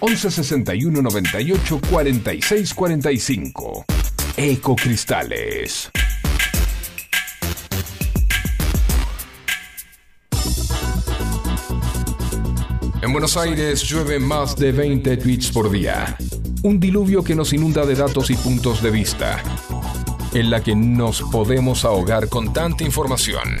11 61 98 46 45. Ecocristales. En Buenos Aires llueve más de 20 tweets por día. Un diluvio que nos inunda de datos y puntos de vista, en la que nos podemos ahogar con tanta información.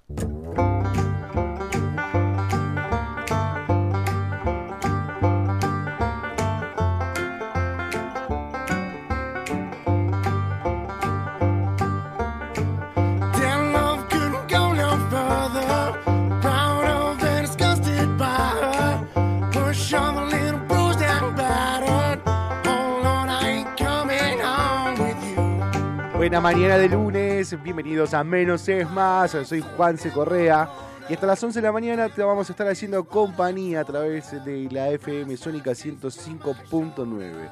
Buena mañana de lunes, bienvenidos a Menos es Más, soy Juan C. Correa y hasta las 11 de la mañana te vamos a estar haciendo compañía a través de la FM Sónica 105.9.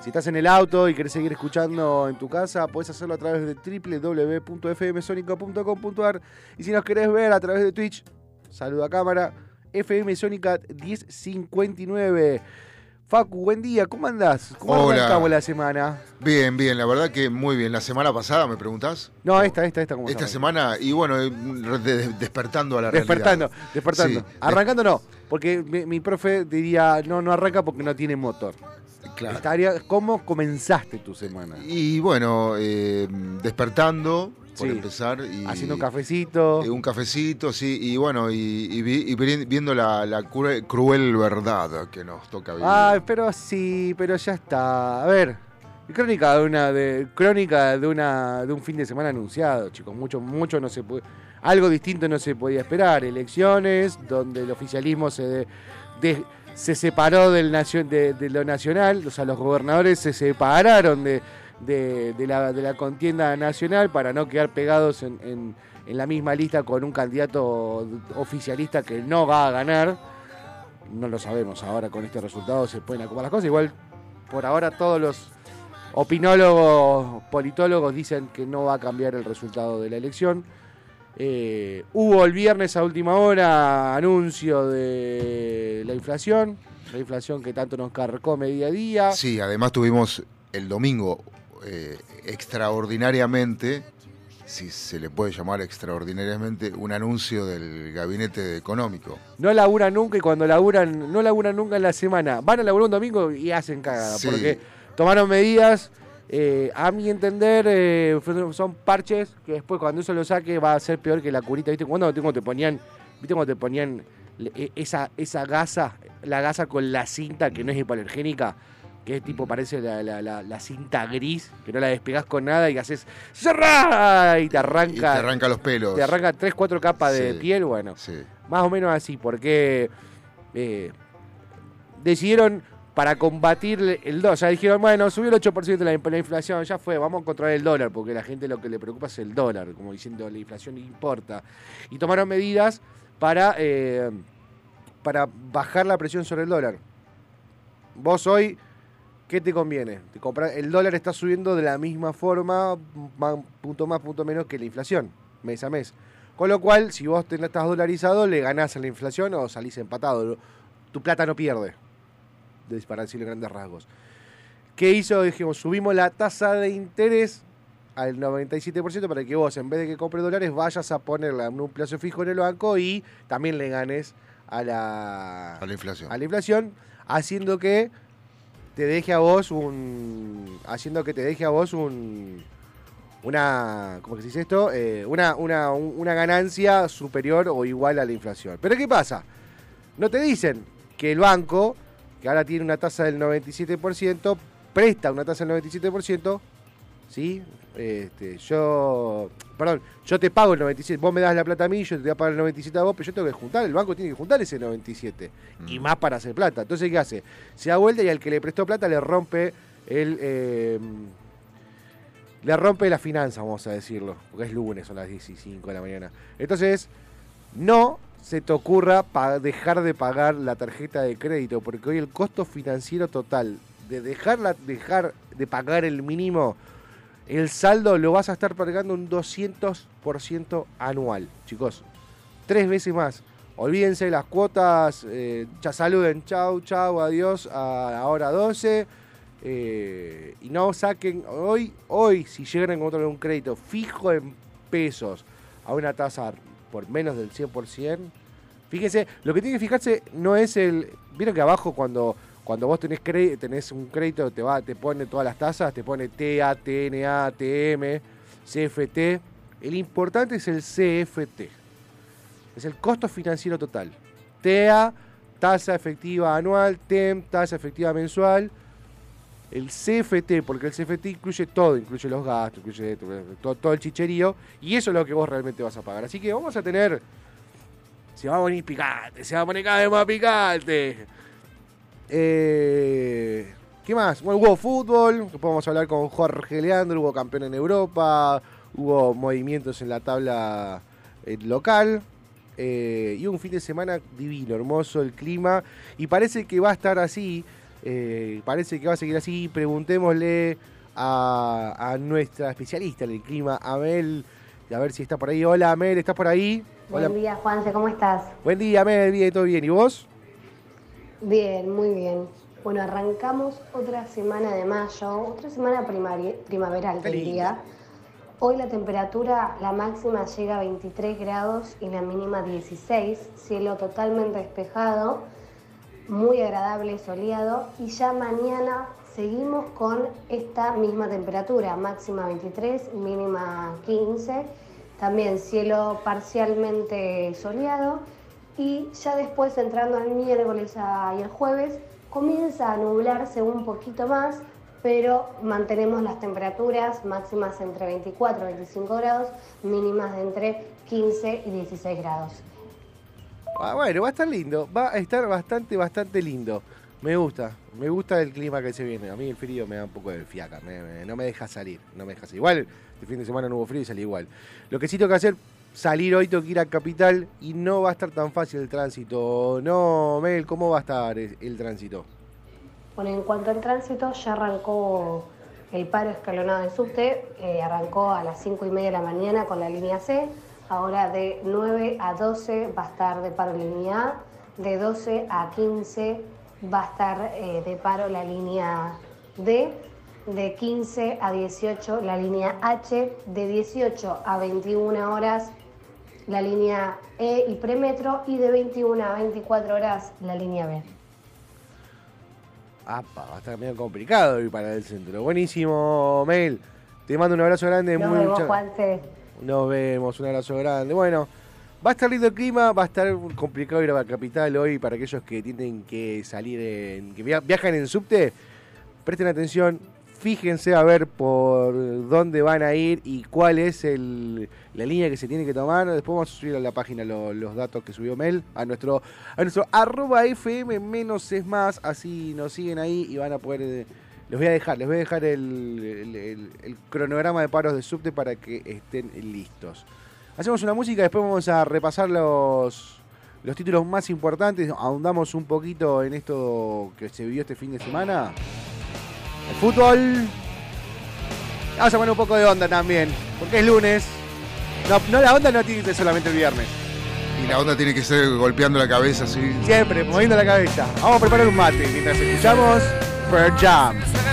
Si estás en el auto y querés seguir escuchando en tu casa, puedes hacerlo a través de www.fmsonica.com.ar y si nos querés ver a través de Twitch, saluda a cámara, FM Sónica 1059. Facu, buen día, ¿cómo andás? ¿Cómo Hola. la semana? Bien, bien, la verdad que muy bien. La semana pasada, ¿me preguntás? No, esta, esta, esta, ¿cómo Esta semana, y bueno, eh, de- de- despertando a la Despertando, realidad. despertando. Sí, Arrancando no, porque mi, mi profe diría, no, no arranca porque no tiene motor. Claro. Estaría, ¿Cómo comenzaste tu semana? Y bueno, eh, despertando, por Sí. empezar. Y, Haciendo un cafecito. eh, un cafecito, sí, y bueno, y, y vi- y vi- viendo la, la cruel, cruel verdad que nos toca vivir. Ay, pero sí, pero ya está. A ver, crónica de una de crónica de una de un fin de semana anunciado, chicos. Mucho, mucho no se puede. Algo distinto no se podía esperar. Elecciones donde el oficialismo se de- de- se separó del de, de lo nacional, o sea, los gobernadores se separaron de, de- de la, de la contienda nacional para no quedar pegados en, en- la misma lista con un candidato oficialista que no va a ganar no lo sabemos ahora con este resultado se pueden acomodar las cosas. Igual por ahora todos los opinólogos, politólogos dicen que no va a cambiar el resultado de la elección. Eh, hubo el viernes a última hora anuncio de la inflación, la inflación que tanto nos carcome día día. Sí, además tuvimos el domingo eh, extraordinariamente, si se le puede llamar extraordinariamente, un anuncio del gabinete económico. No laburan nunca y cuando laburan, no laburan nunca en la semana. Van a laburar un domingo y hacen cagada. Sí. Porque tomaron medidas, eh, a mi entender, eh, son parches que después cuando eso lo saque va a ser peor que la curita. ¿Viste? Cuando te ponían, ¿viste cuando te ponían esa, esa gasa, la gasa con la cinta que no es hipoalergénica? Que es tipo, parece la, la- la- la cinta gris, que no la despegás con nada y haces ¡Cerrá! Y te arranca, Y te arranca los pelos. te arranca 3, 4 capas de piel, bueno. Sí. Más o menos así, porque eh, decidieron para combatir el dólar. O sea, dijeron, bueno, subió el 8% la, la inflación, ya fue, vamos a controlar el dólar, porque la gente lo que le preocupa es el dólar, como diciendo, la inflación importa. Y tomaron medidas para, eh, para bajar la presión sobre el dólar. Vos hoy, ¿qué te conviene? Te compras, el dólar está subiendo de la misma forma, ma- punto más, punto menos que la inflación, mes a mes. Con lo cual, si vos tenés- estás dolarizado, le ganás a la inflación o salís empatado. Tu plata no pierde. de- para decirlo en grandes rasgos. ¿Qué hizo? Dijimos, subimos la tasa de interés al 97% para que vos, en vez de que compres dólares, vayas a ponerla en un plazo fijo en el banco y también le ganes a la, A la inflación. a la inflación, haciendo que te deje a vos un. haciendo que te deje a vos un. una. ¿cómo que se dice esto? Eh, una, una, un- una ganancia superior o igual a la inflación. Pero ¿qué pasa? No te dicen que el banco, que ahora tiene una tasa del 97%, presta una tasa del 97%, ¿sí? Este, yo, perdón, yo te pago el 97, vos me das la plata a mí, yo te voy a pagar el 97 a vos, pero yo tengo que juntar, el banco tiene que juntar ese 97 y Mm. más para hacer plata. Entonces, ¿qué hace? Se da vuelta y al que le prestó plata le rompe el... eh, le rompe la finanza, vamos a decirlo, porque es lunes, son las 10 y 5 de la mañana. Entonces, no se te ocurra dejar de pagar la tarjeta de crédito, porque hoy el costo financiero total de dejarla, dejar de pagar el mínimo, el saldo lo vas a estar pagando un 200% anual, chicos. Tres veces más. Olvídense de las cuotas, eh, ya saluden, chau, chau, adiós, a ahora 12. eh, y no saquen, hoy, hoy, si llegan a encontrar un crédito fijo en pesos a una tasa por menos del 100%, fíjense, lo que tiene que fijarse no es el. Vieron que abajo cuando, cuando vos tenés, un crédito te, te pone todas las tasas, te pone TA, TNA, TM, CFT. El importante es el CFT. Es el costo financiero total. TEA, tasa efectiva anual, TEM, tasa efectiva mensual. El CFT, porque el CFT incluye todo, incluye los gastos, incluye todo, todo el chicherío, y eso es lo que vos realmente vas a pagar. Así que vamos a tener. Se va a poner picante, se va a poner cada vez más picante. Eh, ¿Qué más? Bueno, hubo fútbol, que podemos hablar con Jorge Leandro, hubo campeón en Europa, hubo movimientos en la tabla eh, local. eh, y un fin de semana divino, hermoso el clima. Y parece que va a estar así, parece que va a seguir así. Preguntémosle a, a nuestra especialista en el clima, Amel, a ver si está por ahí. Hola Amel, ¿estás por ahí? Hola. Buen día, Juanse, ¿cómo estás? Buen día, Amel, bien, todo bien. ¿Y vos? Bien, muy bien. Bueno, arrancamos otra semana de mayo, otra semana primaveral, diría. Hoy la temperatura, la máxima llega a 23 grados y la mínima 16, cielo totalmente despejado, muy agradable, soleado. Y ya mañana seguimos con esta misma temperatura, máxima 23, mínima 15, también cielo parcialmente soleado y ya después entrando al miércoles y el jueves comienza a nublarse un poquito más, pero mantenemos las temperaturas máximas entre 24 y 25 grados, mínimas de entre 15 y 16 grados. Ah, bueno, va a estar lindo, va a estar bastante, bastante lindo. Me gusta, me gusta el clima que se viene. A mí el frío me da un poco de fiaca, me- no me deja salir, no me deja salir. Igual, este fin de semana no hubo frío y salí igual. Lo que sí tengo que hacer, salir hoy, tengo que ir a Capital y no va a estar tan fácil el tránsito. No, Mel, ¿cómo va a estar el, tránsito? Bueno, en cuanto al tránsito, ya arrancó el paro escalonado de subte, eh, arrancó a las 5 y media de la mañana con la línea C, ahora de 9 a 12 va a estar de paro línea A, de 12 a 15 va a estar eh, de paro la línea D, de 15 a 18 la línea H, de 18 a 21 horas la línea E y premetro y de 21 a 24 horas la línea B. Apa, va a estar medio complicado ir para el centro. Buenísimo, Mel. Te mando un abrazo grande. Nos vemos, Juanse. Nos vemos, un abrazo grande. Bueno, va a estar lindo el clima, va a estar complicado ir a la capital hoy para aquellos que tienen que salir, en, que via- viajan en subte. Presten atención, fíjense a ver por dónde van a ir y cuál es el, la línea que se tiene que tomar. Después vamos a subir a la página lo- los datos que subió Mel a nuestro, a nuestro arroba FM menos es más. Así nos siguen ahí y van a poder... eh, les voy a dejar, les voy a dejar el cronograma de paros de subte para que estén listos. Hacemos una música, después vamos a repasar los, los títulos más importantes. Ahondamos un poquito en esto que se vivió este fin de semana el fútbol. Vamos a poner un poco de onda también, porque es lunes. No, no la onda no tiene que ser solamente el viernes. Y la onda tiene que ser golpeando la cabeza, sí. Siempre, moviendo la cabeza. Vamos a preparar un mate mientras escuchamos Pearl Jam.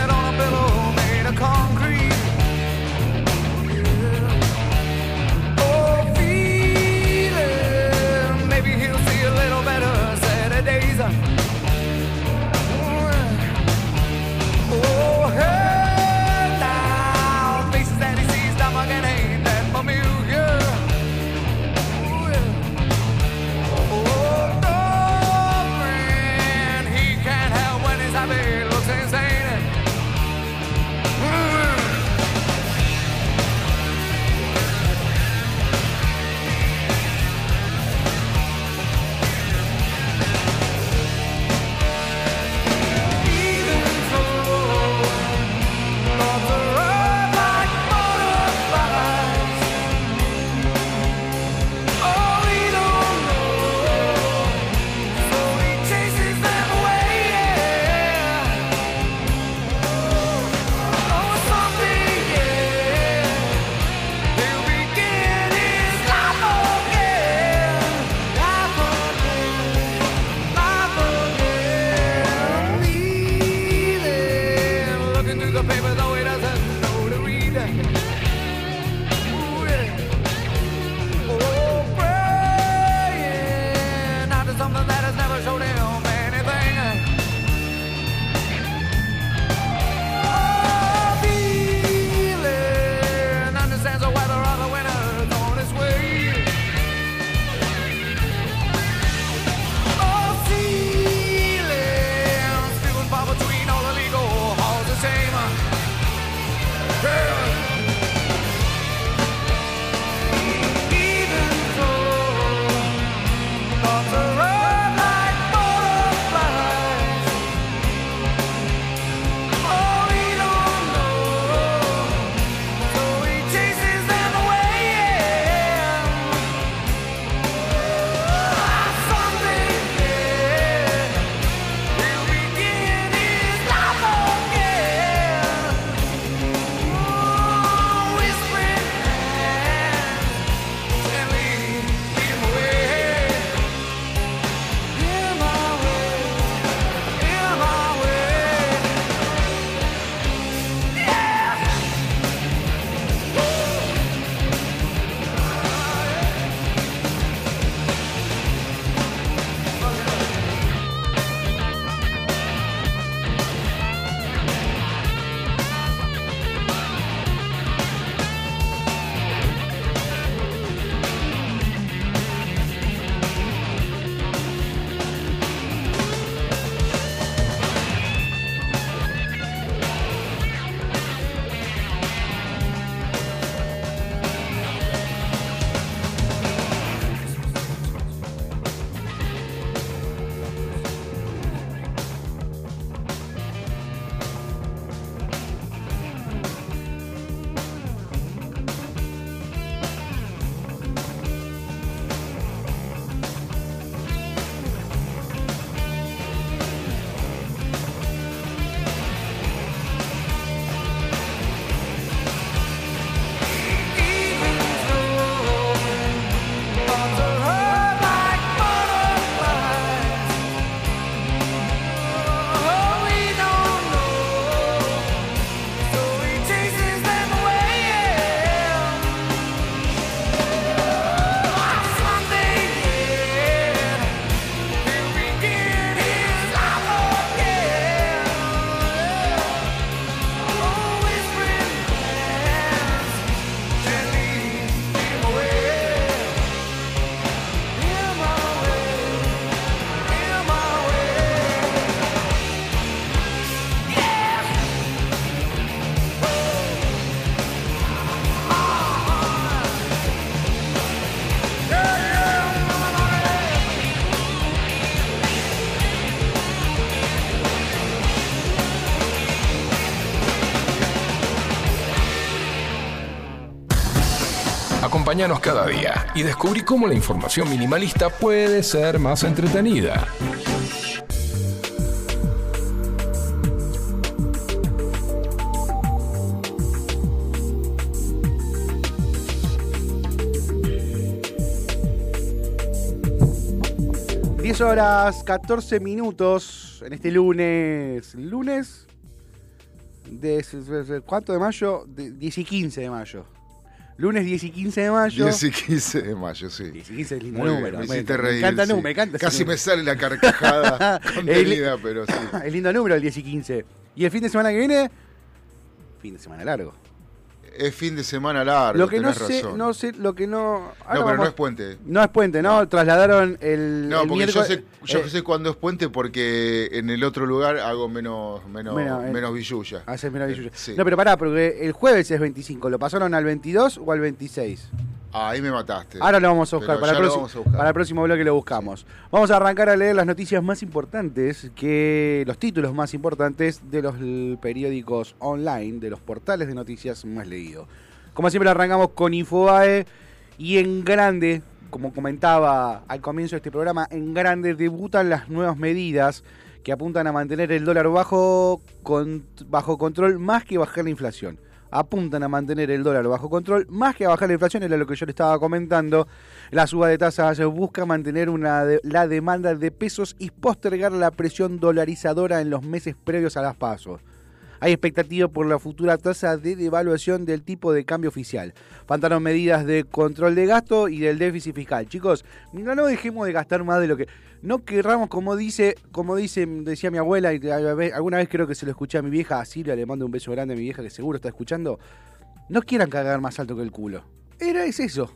Acompáñanos cada día y descubrí cómo la información minimalista puede ser más entretenida. horas 14 minutos en este lunes. ¿Lunes? De, ¿Cuánto de mayo? De, 10 y 15 de mayo. Lunes 10 y 15 de mayo. 10 y 15 de mayo, sí. 10 y 15 es lindo Muy bien, número. me hiciste reír. encanta el sí. número, me encanta Casi me sale la carcajada contenida, pero sí. Es lindo número el 10 y 15. ¿Y el fin de semana que viene? Fin de semana largo. Es fin de semana largo, lo que no sé, razón. no sé, lo que no. ahora no, pero no es puente. No es puente, ¿no? Trasladaron el. No, el porque yo sé, yo eh, sé cuándo es puente porque en el otro lugar hago menos menos Menos, eh, menos billulla. Haces menos billulla. Sí. No, pero pará, porque el jueves es 25. ¿Lo pasaron al 22 o al 26? Ah, ahí me mataste. Ahora lo vamos a buscar. Para el, vamos a buscar. para el próximo bloque lo buscamos. Vamos a arrancar a leer las noticias más importantes, que los títulos más importantes de los periódicos online, de los portales de noticias más leídos. Como siempre arrancamos con Infobae y en grande, como comentaba al comienzo de este programa, en grande debutan las nuevas medidas que apuntan a mantener el dólar bajo, con- bajo control más que bajar la inflación. Apuntan a mantener el dólar bajo control más que a bajar la inflación, era lo que yo le estaba comentando. La suba de tasas busca mantener la demanda de pesos y postergar la presión dolarizadora en los meses previos a las pasos. Hay expectativa por la futura tasa de devaluación del tipo de cambio oficial. Faltaron medidas de control de gasto y del déficit fiscal. Chicos, no, dejemos de gastar más de lo que. No querramos, como dice, como dice, decía mi abuela, y alguna vez creo que se lo escuché a mi vieja, a Silvia, le mando un beso grande a mi vieja que seguro está escuchando. No quieran cagar más alto que el culo. Era es eso.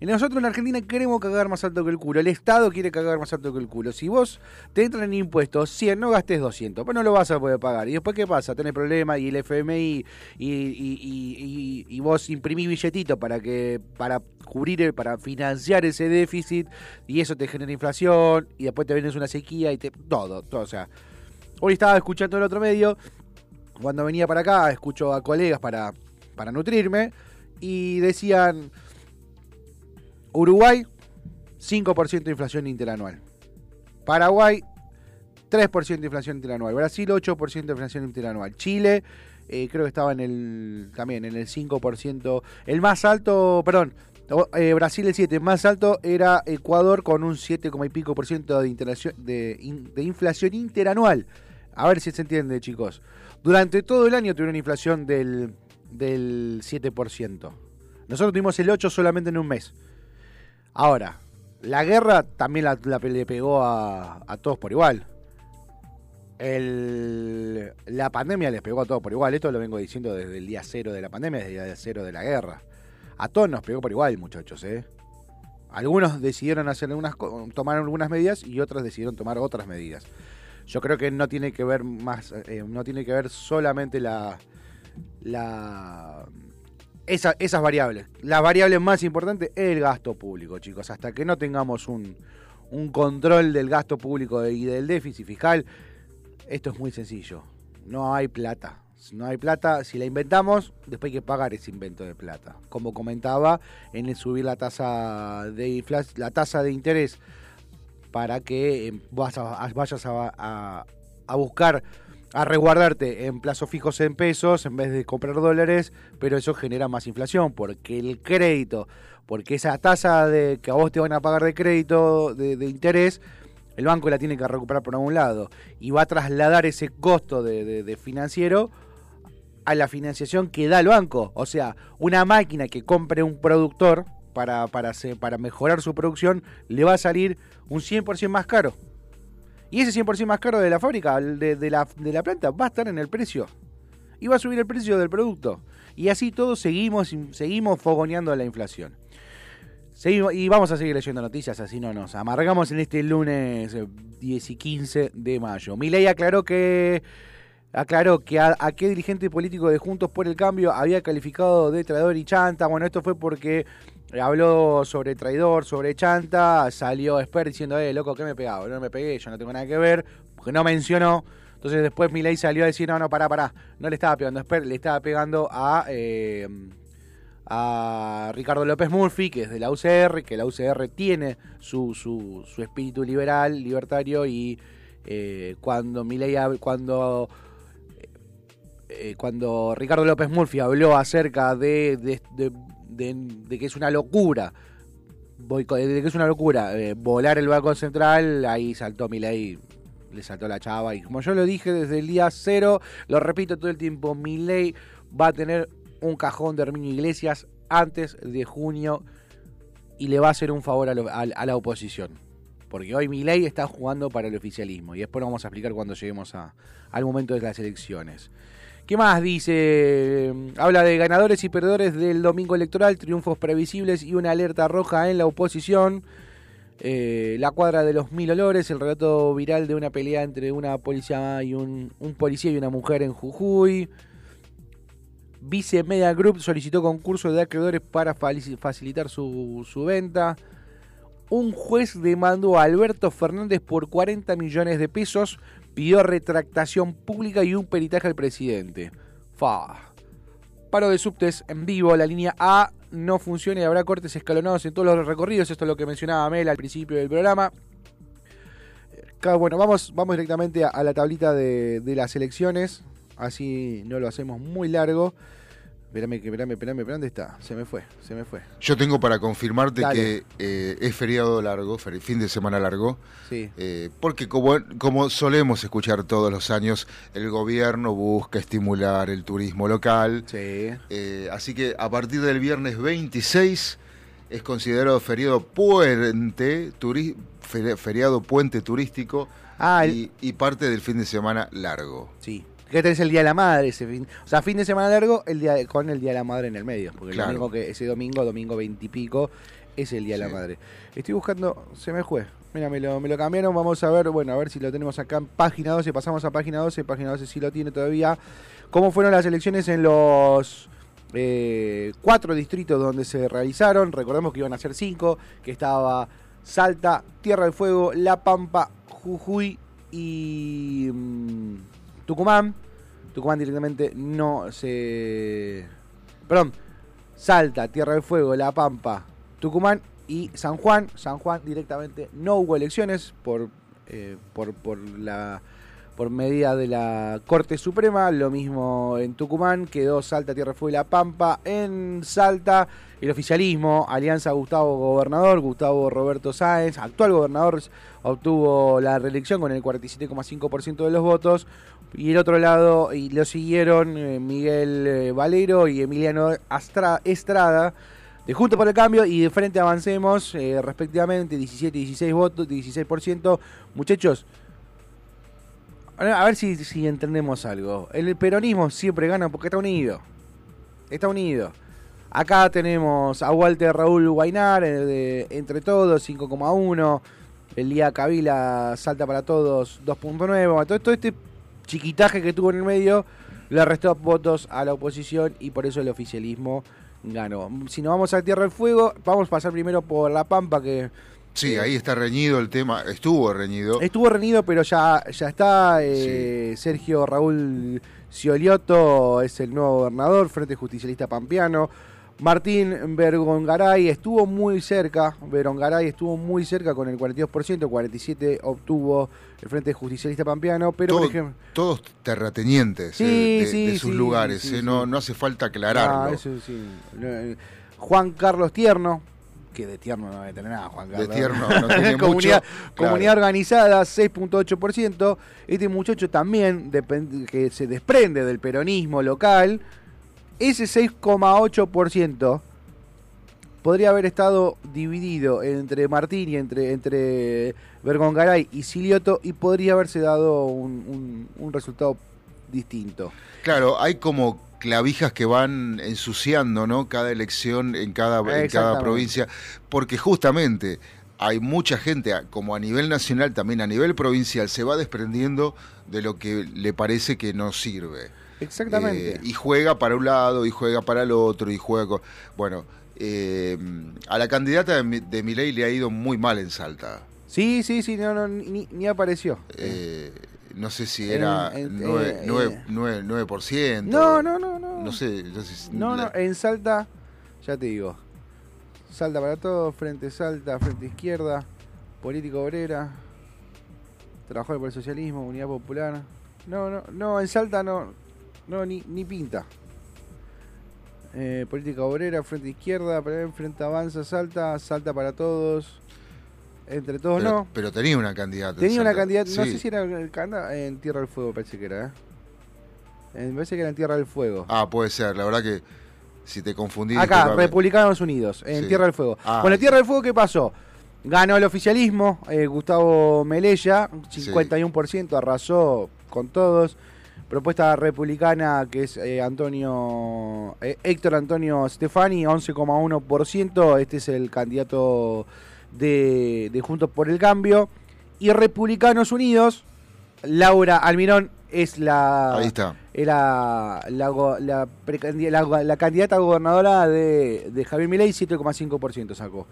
Y nosotros en Argentina queremos cagar más alto que el culo. El Estado quiere cagar más alto que el culo. Si vos te entran en impuestos 100, no gastes 200. Pues no lo vas a poder pagar. ¿Y después qué pasa? Tenés problemas y el FMI y, y, y- vos imprimís billetito para que para cubrir, el- para financiar ese déficit y eso te genera inflación y después te vienes una sequía y te... Todo, todo. O sea, hoy estaba escuchando el otro medio. Cuando venía para acá, escucho a colegas para, para nutrirme y decían... Uruguay, 5% de inflación interanual. Paraguay, 3% de inflación interanual. Brasil, 8% de inflación interanual. Chile, eh, creo que estaba en el también en el 5%. El más alto, perdón, eh, Brasil el 7, más alto era Ecuador con un 7, y pico por ciento de inflación interanual. A ver si se entiende, chicos. Durante todo el año tuvieron inflación del, del 7%. Nosotros tuvimos el 8 solamente en un mes. Ahora, la guerra también la, le pegó a, a todos por igual. La pandemia les pegó a todos por igual. Esto lo vengo diciendo desde el día cero de la pandemia, desde el día cero de la guerra. A todos nos pegó por igual, muchachos, ¿eh? Algunos decidieron hacer algunas, tomar algunas medidas y otros decidieron tomar otras medidas. Yo creo que no tiene que ver más, eh, no tiene que ver solamente la, la esa- esas variables. La variable más importante es el gasto público, chicos. Hasta que no tengamos un, un control del gasto público y del déficit fiscal, esto es muy sencillo. No hay plata. No hay plata, si la inventamos, después hay que pagar ese invento de plata. Como comentaba, en el subir la tasa de infla- la tasa de interés para que eh, vayas a- a buscar a resguardarte en plazos fijos en pesos en vez de comprar dólares, pero eso genera más inflación porque el crédito, porque esa tasa de que a vos te van a pagar de crédito de, interés, el banco la tiene que recuperar por algún lado y va a trasladar ese costo de, de- de financiero a la financiación que da el banco. O sea, una máquina que compre un productor para, para, para mejorar su producción le va a salir un 100% más caro. Y ese 100% más caro de la fábrica, de, la, de la planta, va a estar en el precio. Y va a subir el precio del producto. Y así todos seguimos, seguimos fogoneando la inflación. Y vamos a seguir leyendo noticias, así no nos amargamos en este lunes eh, 10 y 15 de mayo. Milei aclaró que aclaró que a, a qué dirigente político de Juntos por el Cambio había calificado de traidor y chanta. Bueno, esto fue porque habló sobre traidor, sobre chanta, salió Esper diciendo, eh, loco, ¿qué me pegaba? No me pegué, yo no tengo nada que ver, porque no mencionó. Entonces después Milei salió a decir, no, no, pará, pará, no le estaba pegando a Esper, le estaba pegando a... eh, a Ricardo López Murphy, que es de la UCR, que la UCR tiene su, su, su espíritu liberal, libertario, y eh, cuando Milei, cuando eh, cuando Ricardo López Murphy habló acerca de- de- que es una locura de que es una locura eh, volar el Banco Central, ahí saltó Milei, le saltó la chava. Y como yo lo dije desde el día cero, lo repito todo el tiempo, Milei va a tener un cajón de Herminio Iglesias antes de junio y le va a hacer un favor a, lo- a- a la oposición. Porque hoy Milei está jugando para el oficialismo y después lo vamos a explicar cuando lleguemos a- al momento de las elecciones. ¿Qué más dice? Habla de ganadores y perdedores del domingo electoral, triunfos previsibles y una alerta roja en la oposición. Eh, la cuadra de los mil olores, el relato viral de una pelea entre una policía y un, un policía y una mujer en Jujuy. Vice Media Group solicitó concurso de acreedores para facilitar su venta. Un juez demandó a Alberto Fernández por 40 millones de pesos, pidió retractación pública y un peritaje al presidente. Fa. Paro de subtes en vivo, la línea A no funciona y habrá cortes escalonados en todos los recorridos. Esto es lo que mencionaba Mel al principio del programa. Ca- Bueno, vamos, vamos directamente a la tablita de, de las elecciones. Así no lo hacemos muy largo. Espérame, espérame, espérame, ¿dónde está? Se me fue, se me fue. Yo tengo para confirmarte Dale. que eh, es feriado largo, fer- fin de semana largo, Sí. eh, porque como, como solemos escuchar todos los años, el gobierno busca estimular el turismo local. Sí. Eh, así que a partir del viernes 26 es considerado feriado puente, turi- feri- feriado puente turístico Ah, el- y, y parte del fin de semana largo. Sí. Que tenés el Día de la Madre ese fin. O sea, fin de semana largo el día de- con el Día de la Madre en el medio. Porque Claro. el domingo que, ese domingo, domingo veintipico, es el Día de la Madre. Estoy buscando, se me fue. Mira, me lo, me lo cambiaron. Vamos a ver, bueno, a ver si lo tenemos acá en página 12. Pasamos a página 12. Página 12 sí lo tiene todavía. ¿Cómo fueron las elecciones en los eh, cuatro distritos donde se realizaron? Recordemos que iban a ser cinco. Que estaba Salta, Tierra del Fuego, La Pampa, Jujuy y mm, Tucumán. Tucumán directamente no se... Perdón, Salta, Tierra del Fuego, La Pampa, Tucumán y San Juan. San Juan directamente no hubo elecciones por, eh, por, por la por medida de la Corte Suprema. Lo mismo en Tucumán, quedó Salta, Tierra del Fuego y La Pampa. En Salta, el oficialismo, Alianza Gustavo Gobernador, Gustavo Roberto Sáenz, actual gobernador, obtuvo la reelección con el 47,5% de los votos. Y el otro lado, y lo siguieron eh, Miguel eh, Valero y Emiliano Estrada. De Juntos por el Cambio y de Frente Avancemos, eh, respectivamente 17 y 16 votos, 16%. Muchachos, a ver- si, si entendemos algo. El peronismo siempre gana porque está unido. Está unido. Acá tenemos a Walter Raúl Guainar, Entre Todos, 5,1. El día Kabila salta para todos, 2.9. Bueno, Todo, todo este chiquitaje que tuvo en el medio le restó votos a la oposición y por eso el oficialismo ganó. Si nos vamos a Tierra del Fuego, vamos a pasar primero por La Pampa, que Sí, ahí está reñido el tema, estuvo reñido. Estuvo reñido, pero ya, ya está. eh, Sergio Raúl Cioliotto es el nuevo gobernador, Frente Justicialista Pampeano. Martín Bergongaray estuvo muy cerca, Bergongaray estuvo muy cerca con el 42%, 47% obtuvo el Frente Justicialista Pampeano, pero por ejemplo... todos terratenientes Sí, eh, de, sí, de sus sí, lugares, eh. No, no hace falta aclararlo. Ah, eso. Eh, Juan Carlos Tierno, que de tierno no debe tener nada, Juan De Carlos. tierno no tiene comunidad, mucho, claro. comunidad organizada, 6.8%. Este muchacho también, que se desprende del peronismo local, ese 6,8% podría haber estado dividido entre Martín y entre, entre Bergongaray y Silioto y podría haberse dado un, un- un resultado distinto. Claro, hay como clavijas que van ensuciando, ¿no? Cada elección en cada, en cada provincia, porque justamente hay mucha gente, como a nivel nacional, también a nivel provincial, se va desprendiendo de lo que le parece que no sirve. Exactamente. Eh, y juega para un lado, y juega para el otro, y juega con... Bueno, eh, a la candidata de, de Milei le ha ido muy mal en Salta. Sí, sí, sí, no, no, ni, ni apareció. Eh, no sé si era En- en- nueve- eh, eh. nueve- 9%. No, no, no, no. No sé, no sé No, la- no, en Salta, ya te digo. Salta para todos, Frente Salta, Frente Izquierda, Político Obrera, Trabajador por el Socialismo, Unidad Popular. No, no, no, en Salta no, no, ni, ni pinta. Eh, política obrera, frente izquierda, frente avanza, salta, salta para todos. Entre todos Pero, no. pero tenía una candidata. Tenía una candidata, no Sí. sé si era en Tierra del Fuego, parece que era. ¿eh? Eh, Me parece que era en Tierra del Fuego. Ah, puede ser, la verdad que si te confundí. Acá. Republicanos Unidos, en Sí. Tierra del Fuego. Ah, bueno, en sí. Tierra del Fuego, ¿qué pasó? Ganó el oficialismo, eh, Gustavo Melella, 51%, arrasó con todos. Propuesta republicana que es eh, Antonio eh, Héctor Antonio Stefani, 11,1%. Este es el candidato de, de Juntos por el Cambio. Y Republicanos Unidos, Laura Almirón es la, Ahí está. era la, la, la- la candidata a gobernadora de, de Javier Milei, 7,5% sacó.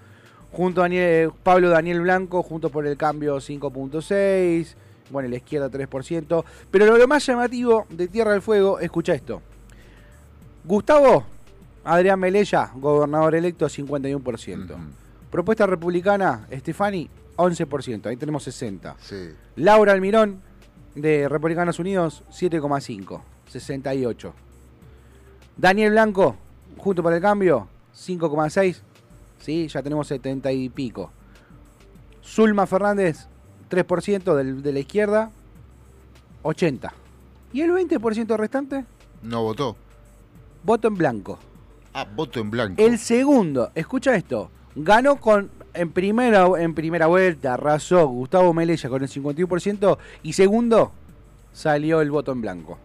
Junto a Daniel- Pablo Daniel Blanco, junto por el cambio 5.6%, bueno, la izquierda 3%. Pero lo, lo más llamativo de Tierra del Fuego, escucha esto. Gustavo Adrián Melella, gobernador electo, 51%. Ujú. Propuesta republicana, Estefani, 11%, ahí tenemos 60%. Sí. Laura Almirón, de Republicanos Unidos, 7,5, 68. Daniel Blanco, junto para el cambio, 5,6, sí, ya tenemos 70 y pico. Zulma Fernández, 3% del- de la izquierda, 80. ¿Y el 20% restante? No votó. Voto en blanco. Ah, voto en blanco. El segundo, escucha esto, ganó con en primera en primera vuelta, arrasó Gustavo Melella con el 51% y segundo salió el voto en blanco.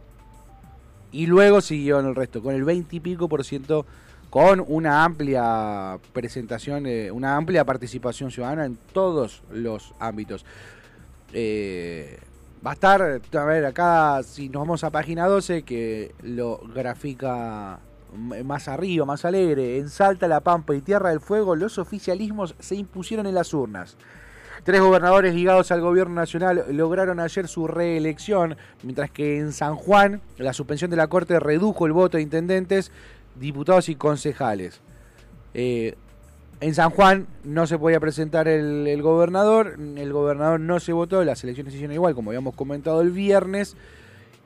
Y luego siguió en el resto con el 20 y pico por ciento con una amplia presentación, eh, una amplia participación ciudadana en todos los ámbitos. Eh, va a estar, a ver, acá si nos vamos a página 12 que lo grafica más arriba, más alegre, en Salta, La Pampa y Tierra del Fuego, los oficialismos se impusieron en las urnas. Tres gobernadores ligados al gobierno nacional lograron ayer su reelección, mientras que en San Juan la suspensión de la Corte redujo el voto de intendentes, diputados y concejales. Eh, en San Juan no se podía presentar el, el gobernador, el gobernador no se votó, las elecciones se hicieron igual, como habíamos comentado el viernes,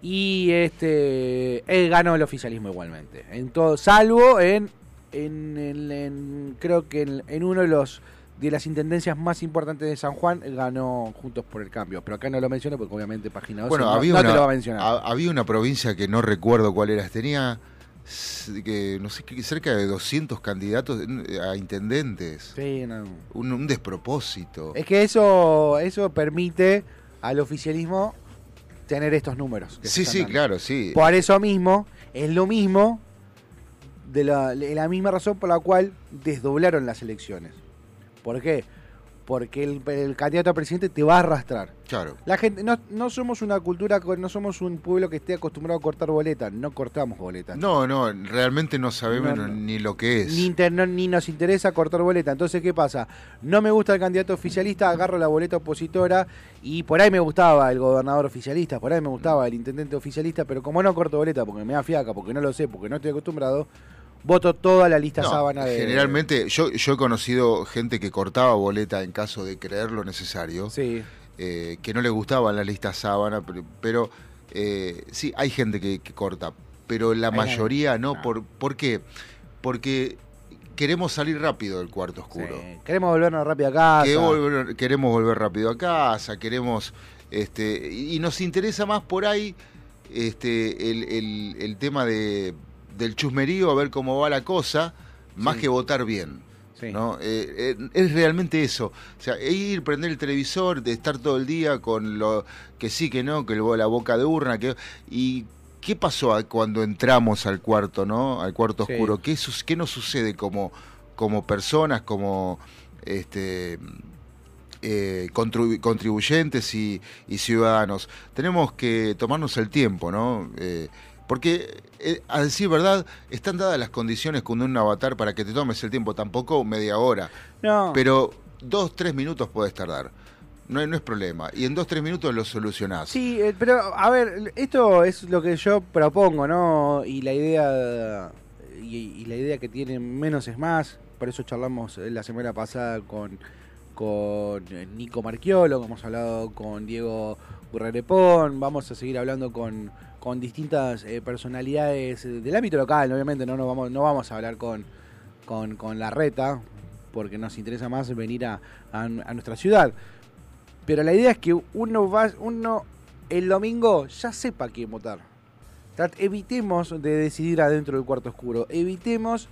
y este él ganó el oficialismo igualmente. En todo, salvo en, en, en- en- creo que en, en uno de los de las intendencias más importantes de San Juan ganó Juntos por el Cambio, pero acá no lo menciono porque obviamente página 12 Bueno, no, había, no una, te lo va a mencionar. ha- había una provincia que no recuerdo cuál era. Tenía que, no sé, qué, cerca de 200 candidatos a intendentes. Sí, no. Un, un despropósito. Es que eso eso permite al oficialismo tener estos números. que Sí, sí, dando. claro, sí. Por eso mismo, es lo mismo, de la, de la misma razón por la cual desdoblaron las elecciones. ¿Por qué? Porque el, el candidato a presidente te va a arrastrar. Claro. La gente, no, no somos una cultura, no somos un pueblo que esté acostumbrado a cortar boletas, no cortamos boletas. No, no, realmente no sabemos No, no. ni lo que es. Ni, inter- ni nos interesa cortar boleta. Entonces, ¿qué pasa? No me gusta el candidato oficialista, agarro la boleta opositora y por ahí me gustaba el gobernador oficialista, por ahí me gustaba el intendente oficialista, pero como no corto boleta porque me da fiaca, porque no lo sé, porque no estoy acostumbrado, voto toda la lista No, sábana de... Generalmente, yo, yo he conocido gente que cortaba boleta en caso de creer lo necesario, Sí, eh, que no le gustaban las listas sábana, pero, pero, eh, sí, hay gente que, que corta, pero la Hay mayoría no. no. Por, ¿Por qué? Porque queremos salir rápido del cuarto oscuro. sí. Queremos volvernos rápido a casa. Que volver- queremos volver rápido a casa, queremos, este, y y nos interesa más por ahí este, el, el- el tema de, del chusmerío, a ver cómo va la cosa, más Sí. que votar bien. Sí. ¿no? Eh, eh, es realmente eso. O sea, e ir, prender el televisor, de estar todo el día con lo que sí, que no, que la boca de urna. que ¿Y qué pasó cuando entramos al cuarto, ¿no? Al cuarto Sí. oscuro? ¿Qué, sus- qué nos sucede como, como personas, como este eh, contribu- contribuyentes y, y ciudadanos? Tenemos que tomarnos el tiempo, ¿no? Porque, eh, a decir verdad, están dadas las condiciones con un avatar para que te tomes el tiempo, tampoco media hora, No, pero dos, tres minutos puedes tardar. No, no es problema. Y en dos, tres minutos lo solucionás. Sí, eh, pero a ver, esto es lo que yo propongo, ¿no? Y la idea y, y la idea que tiene menos es más. Por eso charlamos eh, la semana pasada con con eh, Nico Marchiolo, hemos hablado con Diego Burrerepón, vamos a seguir hablando con con distintas eh, personalidades eh, del ámbito local, obviamente no, no, vamos, no vamos a hablar con, con, la reta, porque nos interesa más venir a, a- a nuestra ciudad. Pero la idea es que uno va, uno el domingo ya sepa quién votar. Evitemos de decidir adentro del cuarto oscuro. Evitemos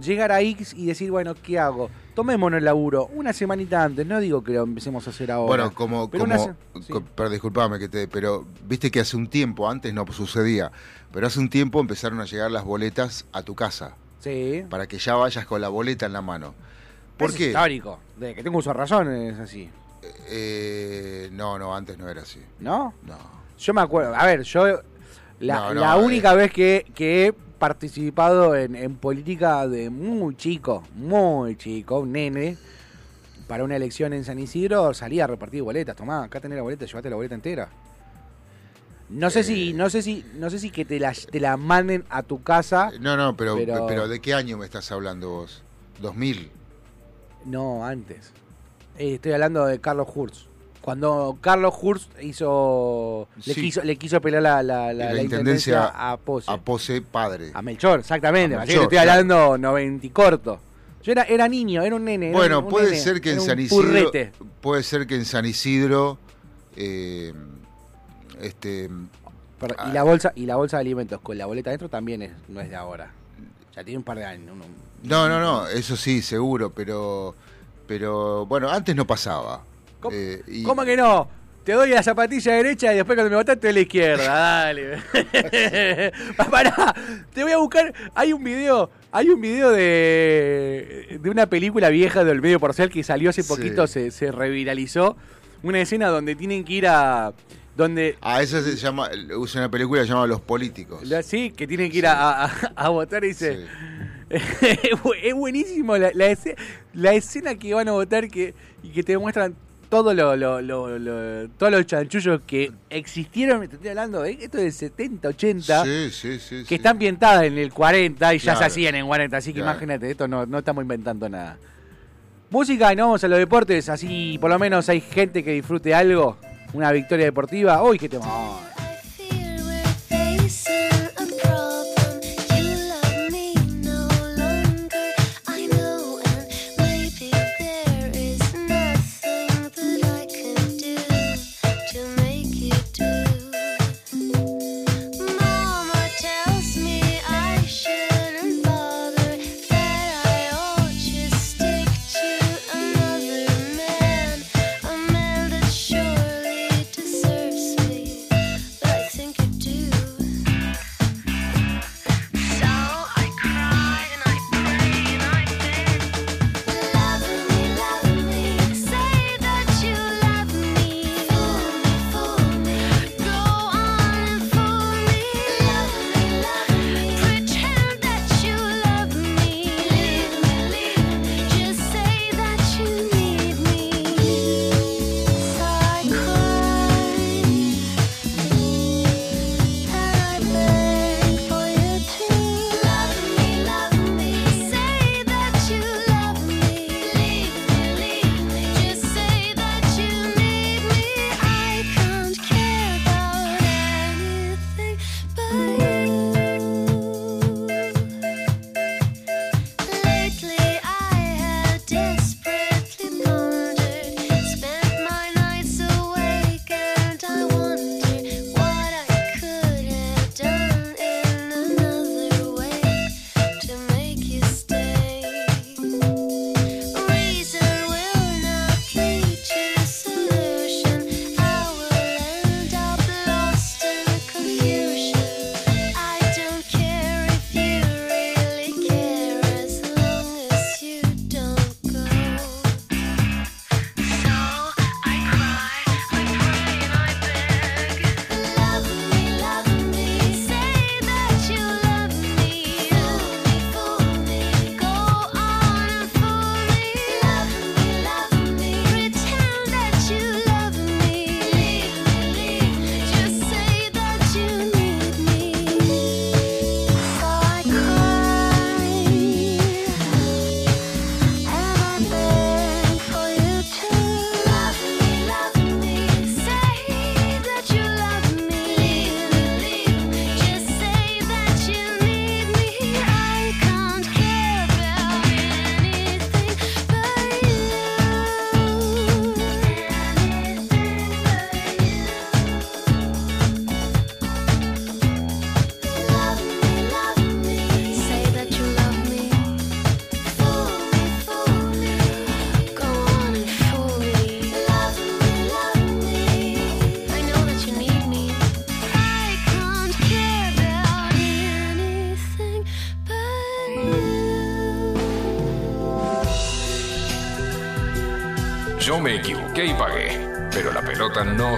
llegar a X y decir, bueno, ¿qué hago? Tomémonos el laburo una semanita antes. No digo que lo empecemos a hacer ahora. Bueno, como, Pero como se- sí. co- pero disculpame que te, pero viste que hace un tiempo, antes no sucedía, pero hace un tiempo empezaron a llegar las boletas a tu casa, Sí. para que ya vayas con la boleta en la mano. ¿Por Es qué? histórico. De que tengo uso razón es así. Eh, no, no, antes no era así. ¿No? No. Yo me acuerdo. A ver, yo. La, No, no, la eh. única vez que, que he participado en, en política de muy chico, muy chico, un nene, para una elección en San Isidro, salía a repartir boletas. Tomá, acá tenés la boleta, llévate la boleta entera. No sé si, Eh. no sé si, no sé si que te la, te la manden a tu casa. No, no, pero, Pero- pero... ¿de qué año me estás hablando vos? ¿2000? No, antes. Eh, estoy hablando de Carlos Hurst. Cuando Carlos Hurst hizo, le quiso, le quiso pelear la, la, la- La la intendencia a Pose. A Pose padre. A Melchor, exactamente. A Melchor, estoy claro. hablando 90 y corto. Yo era, era niño, era un nene. Bueno, un- un puede nene, ser que en San Isidro. purrete. Puede ser que en San Isidro. eh, este. Pero- Ah. y la bolsa y la bolsa de alimentos con la boleta adentro también es, no es de ahora. Ya tiene un par de años. uno- No, no, no, eso sí, seguro, pero. Pero bueno, antes no pasaba. ¿Cómo, Eh, y- cómo que no? Te doy la zapatilla derecha y después cuando me botaste te doy la izquierda, dale. Pará, te voy a buscar. Hay un video, hay un video de, de una película vieja del medio porcel que salió hace Sí. poquito, se, se reviralizó. Una escena donde tienen que ir a. donde Ah, eso se llama. Usa una película que se llama Los Políticos. Sí, que tienen que ir a, a- a votar y dice. Sí. es bu- es buenísimo la, la, escena, la escena que van a votar que, y que te muestran todo lo, lo- lo- lo- todos los chanchullos que existieron. Te estoy hablando, ¿eh? esto es del 70, 80. Sí, sí, sí. Que está ambientada en el 40 y ya se hacían en 40, así que Claro. imagínate, esto no, no estamos inventando nada. Música y no vamos a los deportes, así por lo menos hay gente que disfrute algo, una victoria deportiva. ¡Uy, qué tema!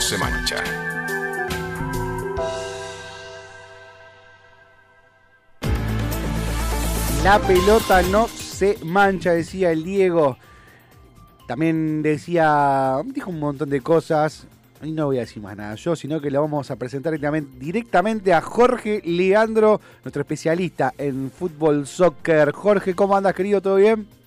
Se mancha. La pelota no se mancha, decía el Diego. También decía, dijo un montón de cosas. Y no voy a decir más nada yo, sino que le vamos a presentar directamente a Jorge Leandro, nuestro especialista en fútbol, soccer. Jorge, ¿cómo andas, querido? ¿Todo bien?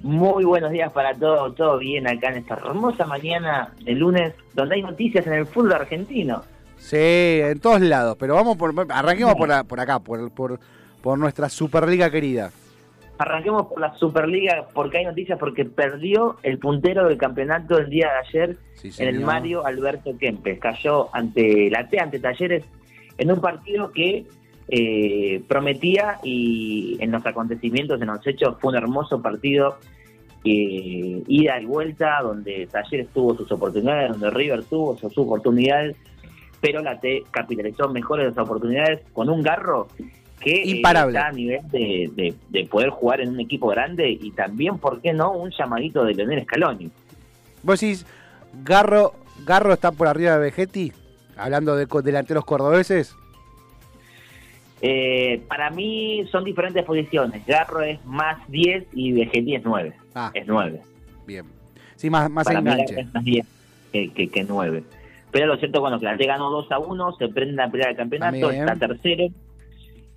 Muy buenos días para todos, todo bien acá en esta hermosa mañana de lunes, donde hay noticias en el fútbol argentino. Sí, en todos lados, pero vamos por, arranquemos por, por acá, por, por, por nuestra Superliga querida. Arranquemos por la Superliga, porque hay noticias, porque perdió el puntero del campeonato el día de ayer Sí, en el. Mario Alberto Kempes. Cayó ante la T, ante Talleres, en un partido que eh, prometía y en los acontecimientos, en los hechos, fue un hermoso partido. eh, ida y vuelta, donde Talleres tuvo sus oportunidades, donde River tuvo sus oportunidades, pero la T capitalizó mejor esas oportunidades con un garro que eh, Imparable. está a nivel de, de- de poder jugar en un equipo grande y también, ¿por qué no?, un llamadito de Leonel Scaloni. Vos decís, Garro, Garro está por arriba de Vegetti, hablando de delanteros cordobeses. Eh, para mí son diferentes posiciones. Garro es más 10 y Vegetti es 9. Ah, Es 9. bien. Sí, más, más para mí enganche. Garro es más 10 que, que, que 9. Pero lo cierto, la T ganó 2 a 1, se prende la pelea del campeonato, está tercero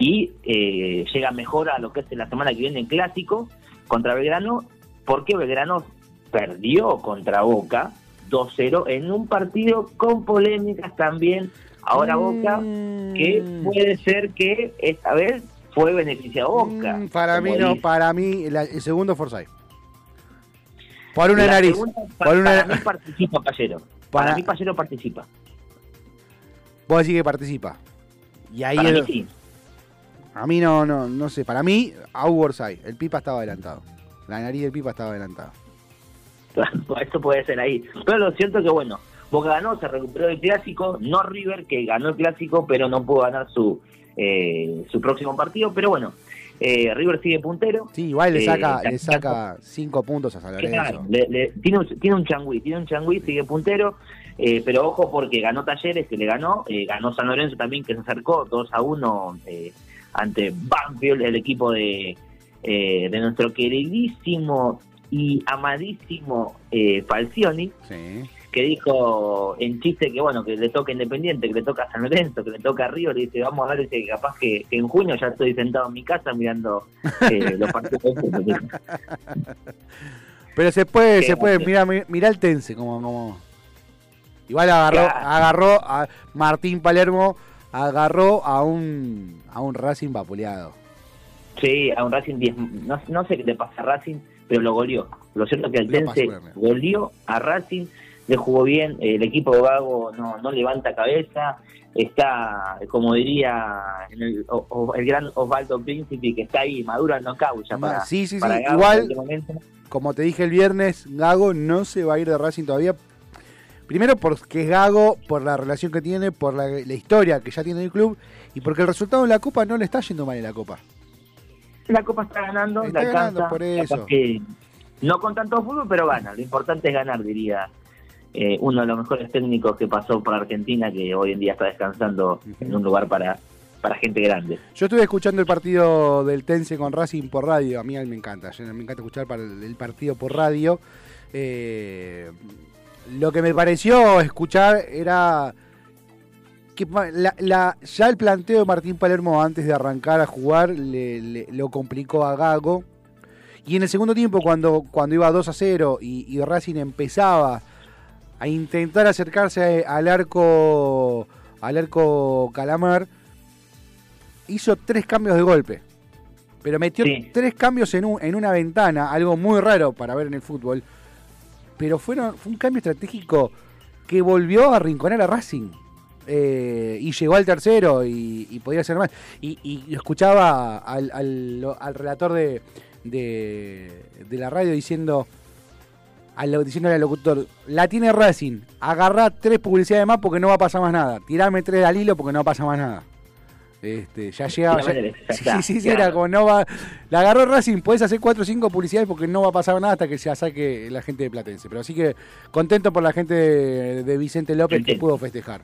y eh, llega mejor a lo que es la semana que viene en Clásico contra Belgrano, porque Belgrano perdió contra Boca 2-0 en un partido con polémicas también. Ahora Boca Mm. que puede ser que esta vez fue beneficiado Boca. Mm, para como mí no, dice. para mí la- el segundo Forsyth. Por una La nariz. segunda, por una- Para mí participa Pallero. Para- Para, mí Pallero participa. Vos decís que participa. Y ahí Para el- mí sí. a mí no, no, no sé. Para mí, Forsyth. El Pipa estaba adelantado. La nariz del Pipa estaba adelantada. Esto puede ser ahí. Pero lo cierto es que, bueno, Boca ganó, se recuperó del clásico. No River, que ganó el clásico, pero no pudo ganar su, eh, su próximo partido. Pero bueno, eh, River sigue puntero. Sí, igual le Eh, saca, le saca cinco puntos a San Lorenzo. Le- le- tiene, un, tiene un changüí, tiene un changüí, sigue puntero, eh, pero ojo porque ganó Talleres, que le ganó, eh, ganó San Lorenzo también, que se acercó 2 a 1 eh, ante Banfield, el equipo de, eh, de nuestro queridísimo y amadísimo eh, Falcioni, Sí. Que dijo en chiste que bueno, que le toca Independiente, que le toca San Lorenzo, que le toca River, y dice, vamos a ver, dice, que capaz que, que en junio ya estoy sentado en mi casa mirando eh, los partidos. Pero se puede, se puede, mira, mira el tense como, como. Igual agarró, Claro. agarró a Martín Palermo, agarró a un a un Racing vapuleado. Sí, a un Racing 10. No, no sé qué le pasa a Racing, pero lo goleó. Lo cierto es que el Tense goleó a Racing, le jugó bien. eh, El equipo de Vago no, no levanta cabeza. Está, como diría en el, o- o- el gran Osvaldo Príncipe, que está ahí, maduro al knockout ya para, sí, sí, sí, para Gago igual- este. Como te dije el viernes, Gago no se va a ir de Racing todavía. Primero porque es Gago, por la relación que tiene, por la, la historia que ya tiene el club y porque el resultado en la Copa no le está yendo mal en la Copa. La Copa está ganando, Está la alcanza. ganando, por capaz eso. no con tanto fútbol, pero gana. Lo importante es ganar, diría eh, uno de los mejores técnicos que pasó por Argentina, que hoy en día está descansando en un lugar para, para gente grande. Yo estuve escuchando el partido del Tense con Racing por radio. A mí me encanta. Me encanta escuchar el, partido por radio. Eh, lo que me pareció escuchar era que pa- la- la- ya el planteo de Martín Palermo antes de arrancar a jugar le, le- lo complicó a Gago. Y en el segundo tiempo, cuando, cuando iba 2 a 0 y, y Racing empezaba a intentar acercarse al arco al arco Calamar, hizo tres cambios de golpe. Pero metió Sí. tres cambios en, un- en una ventana, algo muy raro para ver en el fútbol. Pero fueron, fue un cambio estratégico que volvió a arrinconar a Racing. Eh, y llegó al tercero y, y podía ser más. Y, y escuchaba al, al- al relator de, de, de la radio diciendo, al, diciéndole al locutor, la tiene Racing, agarrá tres publicidades más porque no va a pasar más nada. Tirame tres al hilo porque no pasa más nada. Este, ya llegaba. ya- manera, ya sí, está, sí, sí, claro. era como no va. La agarró Racing, puedes hacer 4 o 5 publicidades porque no va a pasar nada hasta que se saque la gente de Platense. Pero así que contento por la gente de, de Vicente López que pudo festejar.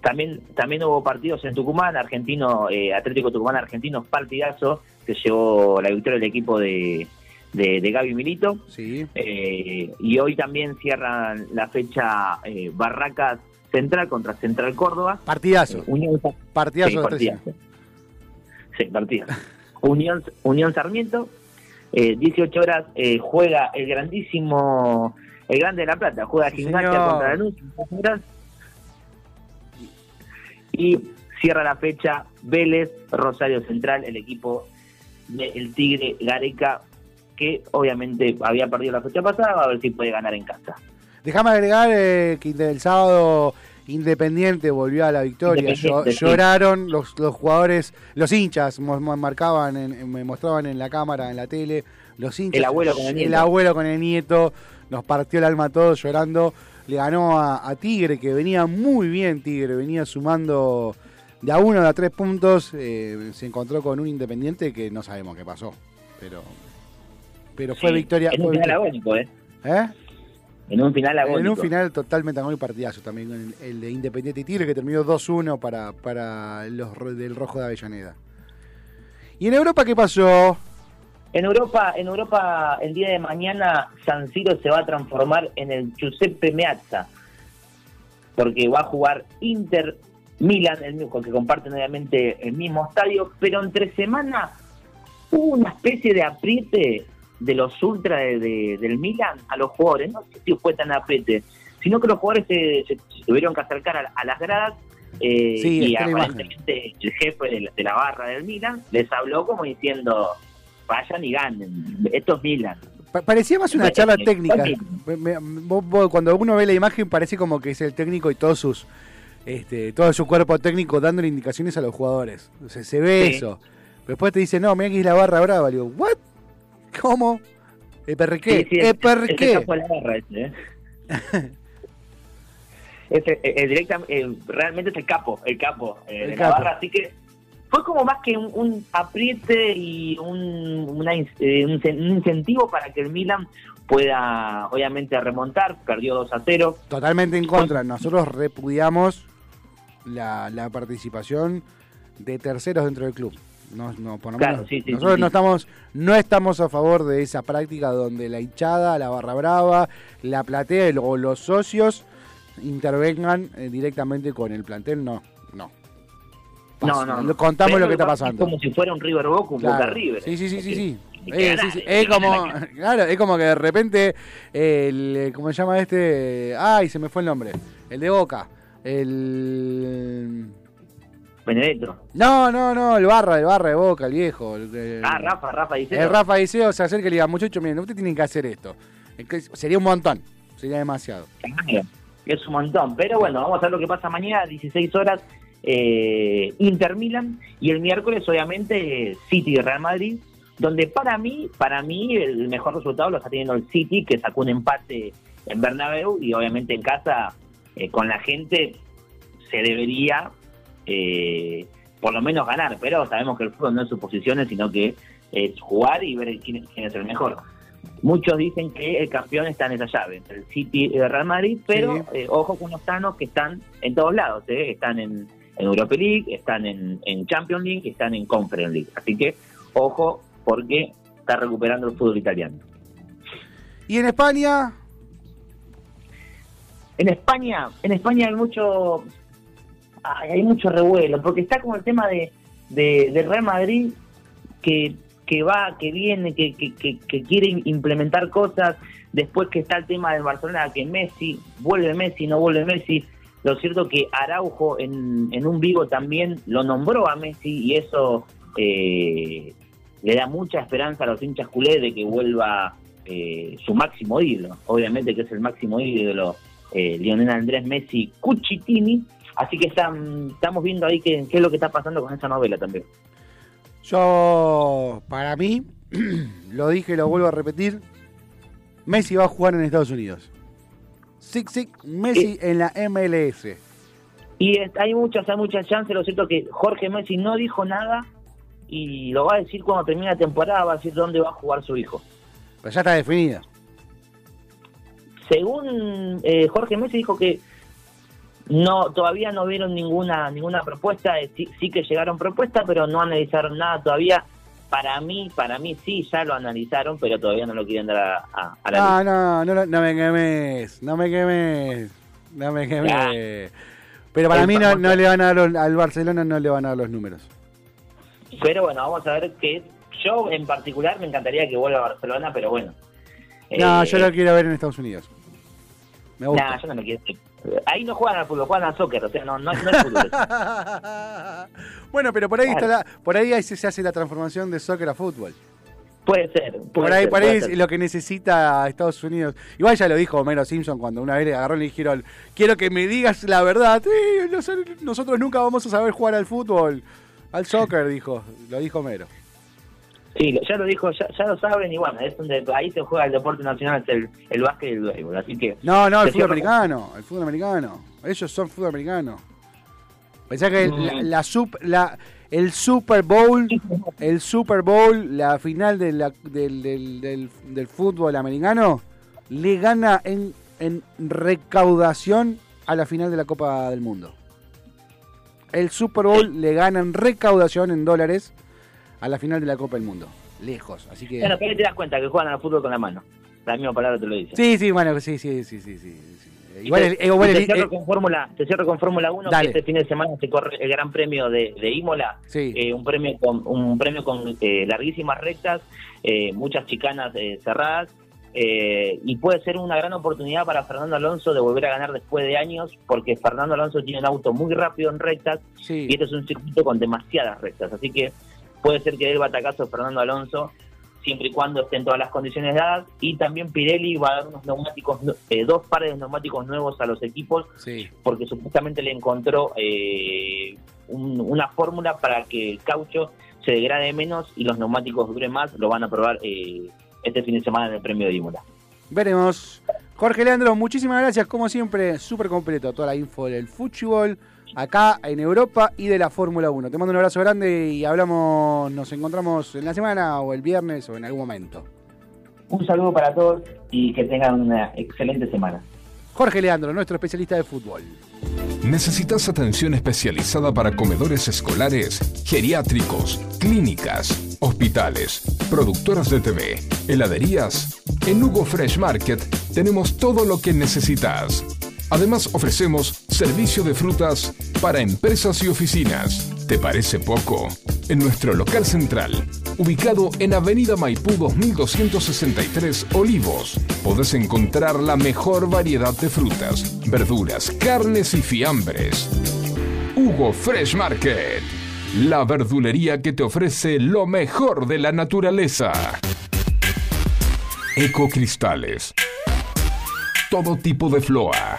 También, también hubo partidos en Tucumán, Argentino, eh, Atlético Tucumán Argentino, partidazo, que llevó la victoria del equipo de, de, de Gaby Milito. Sí. Eh, y hoy también cierran la fecha eh, Barracas Central contra Central Córdoba. Partidazo. Eh, Unión, Partidazo sí, de partidazo. Sí, partidazo. Unión, Unión Sarmiento. Eh, 18 horas juega el grandísimo, el Grande de la Plata, juega Sí, Gimnasia señor. contra Lanús. 18 horas. Y cierra la fecha Vélez, Rosario Central, el equipo del Tigre Gareca, que obviamente había perdido la fecha pasada, va a ver si puede ganar en casa. Déjame agregar eh, que el sábado Independiente volvió a la victoria. Sí. Lloraron los, los jugadores, los hinchas, marcaban, en- me mostraban en la cámara, en la tele, los hinchas. El abuelo con el nieto. abuelo con el nieto, nos partió el alma a todos llorando. Le ganó a, a Tigre, que venía muy bien Tigre, venía sumando de a uno, de a tres puntos. eh, se encontró con un Independiente que no sabemos qué pasó. Pero, pero fue Sí, victoria. En un final agónico, ¿eh? ¿Eh? En un final agónico. En un final totalmente muy partidazo también, con el, de Independiente y Tigre, que terminó 2-1 para, para los del Rojo de Avellaneda. ¿Y en Europa qué pasó? En Europa, en Europa, el día de mañana San Siro se va a transformar en el Giuseppe Meazza, porque va a jugar Inter Milan, el mismo, que comparten obviamente el mismo estadio, pero entre semana hubo una especie de apriete de los ultra de- de- del Milan a los jugadores. No sé si fue tan apriete, sino que los jugadores se, se- se tuvieron que acercar a, a las gradas eh, Sí, y aparentemente el jefe de la, de la barra del Milan les habló como diciendo vayan y ganen, esto es Milan. Pa- parecía más una charla sí, técnica. cuando uno ve la imagen parece como que es el técnico y todos sus este, todo su cuerpo técnico dándole indicaciones a los jugadores. O sea, se ve Sí. eso. Pero después te dice, no, mira que es la barra brava. Le digo, ¿what? ¿Cómo? ¿Eh, perre qué? Sí, sí, ¿Eh, es- perre es el qué? capo de la barra ese, ¿eh? Es el- el directa- eh, realmente es el capo, el capo eh, El de capo. la barra, así que fue como más que un, un apriete y un, una eh, un incen- un incentivo para que el Milan pueda obviamente remontar, perdió 2 a 0. Totalmente en contra. Nosotros repudiamos la, la participación de terceros dentro del club. No, no, por lo Claro, menos sí, sí, nosotros sí, no estamos no estamos a favor de esa práctica donde la hinchada, la barra brava, la platea luego los socios intervengan eh, directamente con el plantel. No, no. No, no. Contamos Pero lo que está pasa pasando. Es como si fuera un River Boca, un Boca Claro. River. Sí, sí, sí, sí, sí. Eh, sí, sí. Es como, claro, es como que de repente, el, ¿cómo se llama este? Ay, se me fue el nombre. El de Boca. El... Benedetto. No, no, no, el barra, el barra de Boca, el viejo. El, el- Ah, Rafa, Rafa dice. el Rafa Diceo se acerca y le diga, muchachos, miren, ustedes tienen que hacer esto. Sería un montón, sería demasiado. Es un montón. Pero bueno, vamos a ver lo que pasa mañana, 16 horas, eh, Inter Milan. Y el miércoles, obviamente, City y Real Madrid. Donde para mí, para mí, el mejor resultado lo está teniendo el City, que sacó un empate en Bernabéu. Y obviamente en casa, eh, con la gente, se debería eh, por lo menos ganar. Pero sabemos que el fútbol no es suposiciones, sino que es jugar y ver quién, quién es el mejor. Muchos dicen que el campeón está en esa llave, entre el City y el Real Madrid, pero Sí. eh, ojo con los tanos que están en todos lados, ¿eh? están en, en Europa League, están en, en Champions League, están en Conference League. Así que ojo porque está recuperando el fútbol italiano. Y en España, En España, en España hay mucho hay, mucho revuelo, porque está como el tema de, de, del Real Madrid que, que va, que viene, que, que, que, que quiere implementar cosas, después que está el tema del Barcelona, que Messi, vuelve Messi, no vuelve Messi. Lo cierto que Araujo en, en un vivo también lo nombró a Messi y eso eh, le da mucha esperanza a los hinchas culés de que vuelva eh, su máximo ídolo, obviamente que es el máximo ídolo eh, Lionel Andrés Messi Cuchitini, así que están, estamos viendo ahí qué, qué es lo que está pasando con esa novela también. yo, para mí, lo dije y lo vuelvo a repetir, Messi va a jugar en Estados Unidos. Sick, sick, Messi en la MLS. Y hay muchas, hay muchas chances, lo cierto que Jorge Messi no dijo nada y lo va a decir cuando termine la temporada, va a decir dónde va a jugar su hijo. Pero ya está definida. Según eh, Jorge Messi dijo que no todavía no vieron ninguna ninguna propuesta, eh, sí, sí que llegaron propuestas, pero no analizaron nada todavía. Para mí, para mí sí, ya lo analizaron, pero todavía no lo quieren dar a, a- a la No, no, no, no, no me quemes, no me quemes, no me quemes. Pero para El mí no, no le van a dar los- al Barcelona no le van a dar los números. Pero bueno, vamos a ver que yo en particular me encantaría que vuelva a Barcelona, pero bueno. No, Eh, yo lo quiero ver en Estados Unidos. Me gusta. Nah, yo no me quiero. Ahí no juegan al fútbol, juegan al soccer, o sea, no, no, no es fútbol. bueno, pero por ahí Claro. está la, por ahí ahí se hace la transformación de soccer a fútbol. Puede ser. Puede Por ahí, ser, por ahí es ser. lo que necesita Estados Unidos. Igual ya lo dijo Homero Simpson cuando una vez le agarró y le dijeron, quiero que me digas la verdad. "Eh, nos- nosotros nunca vamos a saber jugar al fútbol. Al soccer, dijo. Lo dijo Homero. Sí, ya lo dijo, ya, ya lo saben, y bueno, es donde ahí se juega el deporte nacional, el, el básquet y el béisbol, así que... No, no, el fútbol americano. El fútbol americano. Ellos son fútbol americano. Pensá que Mm. la, la el Super Bowl, el Super Bowl, la final de la- del, del- del- del fútbol americano, le gana en, en recaudación a la final de la Copa del Mundo. El Super Bowl le gana en recaudación en dólares a la final de la Copa del Mundo. Lejos, así que... Bueno, pero ahí te das cuenta que juegan al fútbol con la mano. La misma palabra te lo dice. Sí, sí, bueno, sí, sí, sí, sí, sí. Igual te- el, igual y te el- cierro eh, con Fórmula, te cierro con Fórmula 1 Dale. que este fin de semana se corre el Gran Premio de, de Imola, Sí. eh, un premio con un premio con eh, larguísimas rectas, eh, muchas chicanas eh, cerradas eh, y puede ser una gran oportunidad para Fernando Alonso de volver a ganar después de años porque Fernando Alonso tiene un auto muy rápido en rectas sí. y este es un circuito con demasiadas rectas, así que puede ser que dé el batacazo Fernando Alonso siempre y cuando estén todas las condiciones dadas y también Pirelli va a dar unos neumáticos, eh, dos pares de neumáticos nuevos a los equipos Sí. porque supuestamente le encontró eh, un- una fórmula para que el caucho se degrade menos y los neumáticos duren más, lo van a probar eh, este fin de semana en el premio de Imola. Veremos. Jorge Leandro, muchísimas gracias. Como siempre, súper completo toda la info del fútbol acá en Europa y de la Fórmula 1. Te mando un abrazo grande y hablamos, nos encontramos en la semana o el viernes o en algún momento. Un saludo para todos y que tengan una excelente semana. Jorge Leandro, nuestro especialista de fútbol. ¿Necesitas atención especializada para comedores escolares, geriátricos, clínicas, hospitales, productoras de TV, heladerías? En Hugo Fresh Market tenemos todo lo que necesitas. Además ofrecemos servicio de frutas para empresas y oficinas. ¿Te parece poco? En nuestro local central, ubicado en Avenida Maipú 2263 Olivos, podés encontrar la mejor variedad de frutas, verduras, carnes y fiambres. Hugo Fresh Market, la verdulería que te ofrece lo mejor de la naturaleza. Ecocristales. Todo tipo de floa.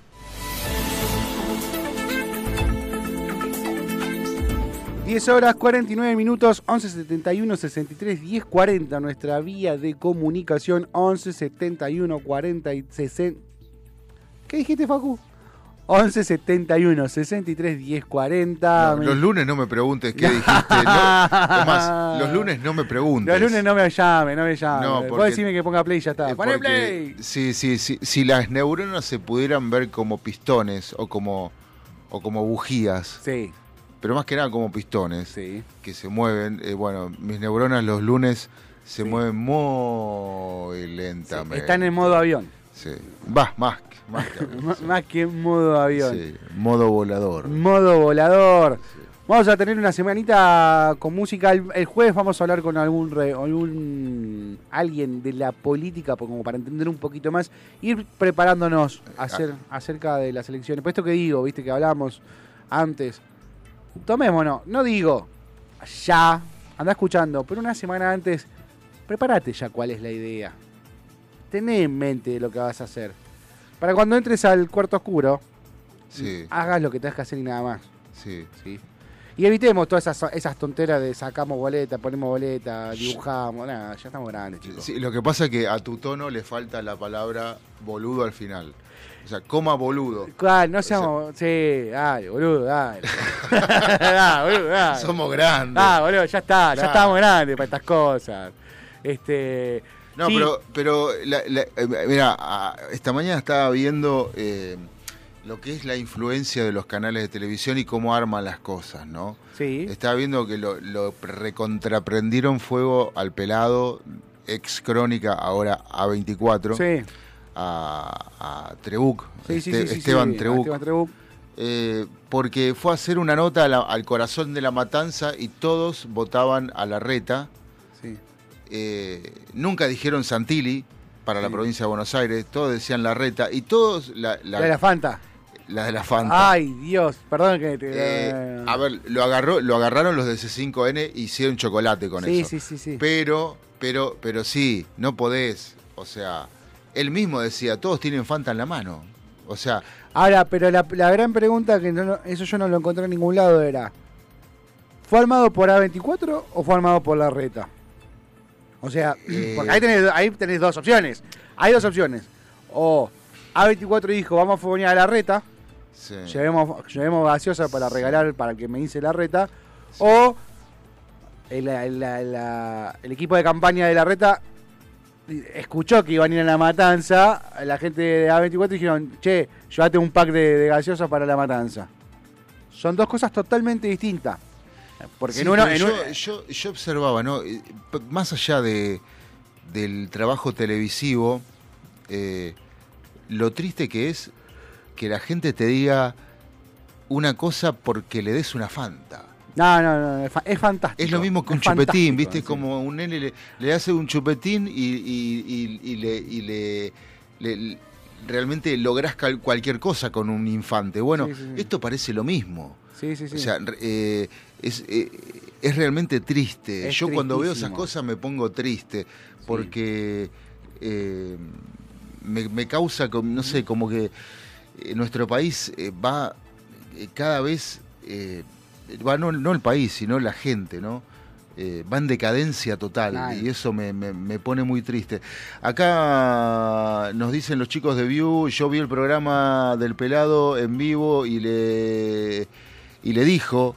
Diez horas 49 minutos, 11 71 63 10 40. Nuestra vía de comunicación 11 71 40 y 60. ¿Qué dijiste, Facu? 11 71 63 10 40. No, los lunes no me preguntes qué dijiste. no. Los lunes no me preguntes. Los lunes no me llame, no me llame. No, Vos decime que ponga play y ya está. ¡Poné play! Si, si, si, si las neuronas se pudieran ver como pistones o como, o como bujías, Sí, pero más que nada como pistones sí. que se mueven, eh, bueno, mis neuronas los lunes se Sí. mueven muy lentamente. Están en modo avión. Sí. Va, más, que- más que avión, sí. Más que modo avión. Sí, modo volador. Modo volador. Vamos a tener una semanita con música. El, el jueves vamos a hablar con algún, re- algún alguien de la política, por- como para entender un poquito más, ir preparándonos a hacer, acerca de las elecciones. Pues esto que digo, viste que hablamos antes. Tomémonos, no digo, ya, anda escuchando, pero una semana antes, prepárate ya cuál es la idea. Tené en mente lo que vas a hacer. Para cuando entres al cuarto oscuro, Sí, hagas lo que tengas que hacer y nada más. sí. ¿sí? Y evitemos todas esas, esas tonteras de sacamos boleta, ponemos boleta, dibujamos, nada, ya estamos grandes, chicos. Sí, lo que pasa es que a tu tono le falta la palabra boludo al final. O sea, coma boludo. Claro, no seamos. sí, dale, boludo, dale. dale, boludo, dale. Somos grandes. Ah, boludo, ya está, ya estamos grandes para estas cosas. Este. No, sí, pero, pero la- la- eh, mira, esta mañana estaba viendo eh, lo que es la influencia de los canales de televisión y cómo arman las cosas, ¿no? Sí. Estaba viendo que lo, lo recontraprendieron fuego al pelado, ex crónica, ahora A24, Sí. A, a Trebuc, Sí, sí, Este- sí, sí, Esteban sí, Trebuc. Esteban Trebuc. eh, porque fue a hacer una nota a la- al corazón de la matanza y todos votaban a la reta. Sí. Eh, nunca dijeron Santilli para la provincia de Buenos Aires, todos decían la reta y todos la, la- La de la Fanta. la de la Fanta. Ay, Dios, perdón que te. Eh, a ver, lo agarró, lo agarraron los de C5N y hicieron chocolate con sí, eso. sí, sí, sí. Pero, pero, pero sí, no podés. O sea, él mismo decía, todos tienen Fanta en la mano. O sea, Ahora, pero la, la gran pregunta, que no, eso yo no lo encontré en ningún lado, era: ¿fue armado por A24 o fue armado por la reta? O sea, Eh. porque ahí tenés, ahí tenés dos opciones. Hay dos opciones. O A24 dijo: Vamos a fogonear a la reta, sí. llevemos, llevemos gaseosa para regalar para que me hice la reta. O el equipo de campaña de la reta escuchó que iban a ir a la matanza. La gente de A24 dijeron: Che, llévate un pack de, de gaseosa para la matanza. Son dos cosas totalmente distintas. Porque Sí, en uno. pero en yo, un- yo, yo observaba, ¿no? Eh, Más allá de, del trabajo televisivo, eh, lo triste que es que la gente te diga una cosa porque le des una Fanta. No, no, no, es, fa- es fantástico. Es lo mismo que un Es chupetín, ¿viste? sí. Como un nene le, le hace un chupetín y, y- y- y le, y le- le- realmente lográs cualquier cosa con un infante. Bueno, Sí, sí, sí. esto parece lo mismo. Sí, sí, sí. O sea, eh, es, eh, es realmente triste. Es Yo cuando veo esas cosas me pongo triste porque eh, me, me causa, no sé, como que nuestro país va cada vez, no, no el país, sino la gente, ¿no? Eh, va en decadencia total y eso me, me- me pone muy triste. Acá nos dicen los chicos de View, yo vi el programa del pelado en vivo y le, y le dijo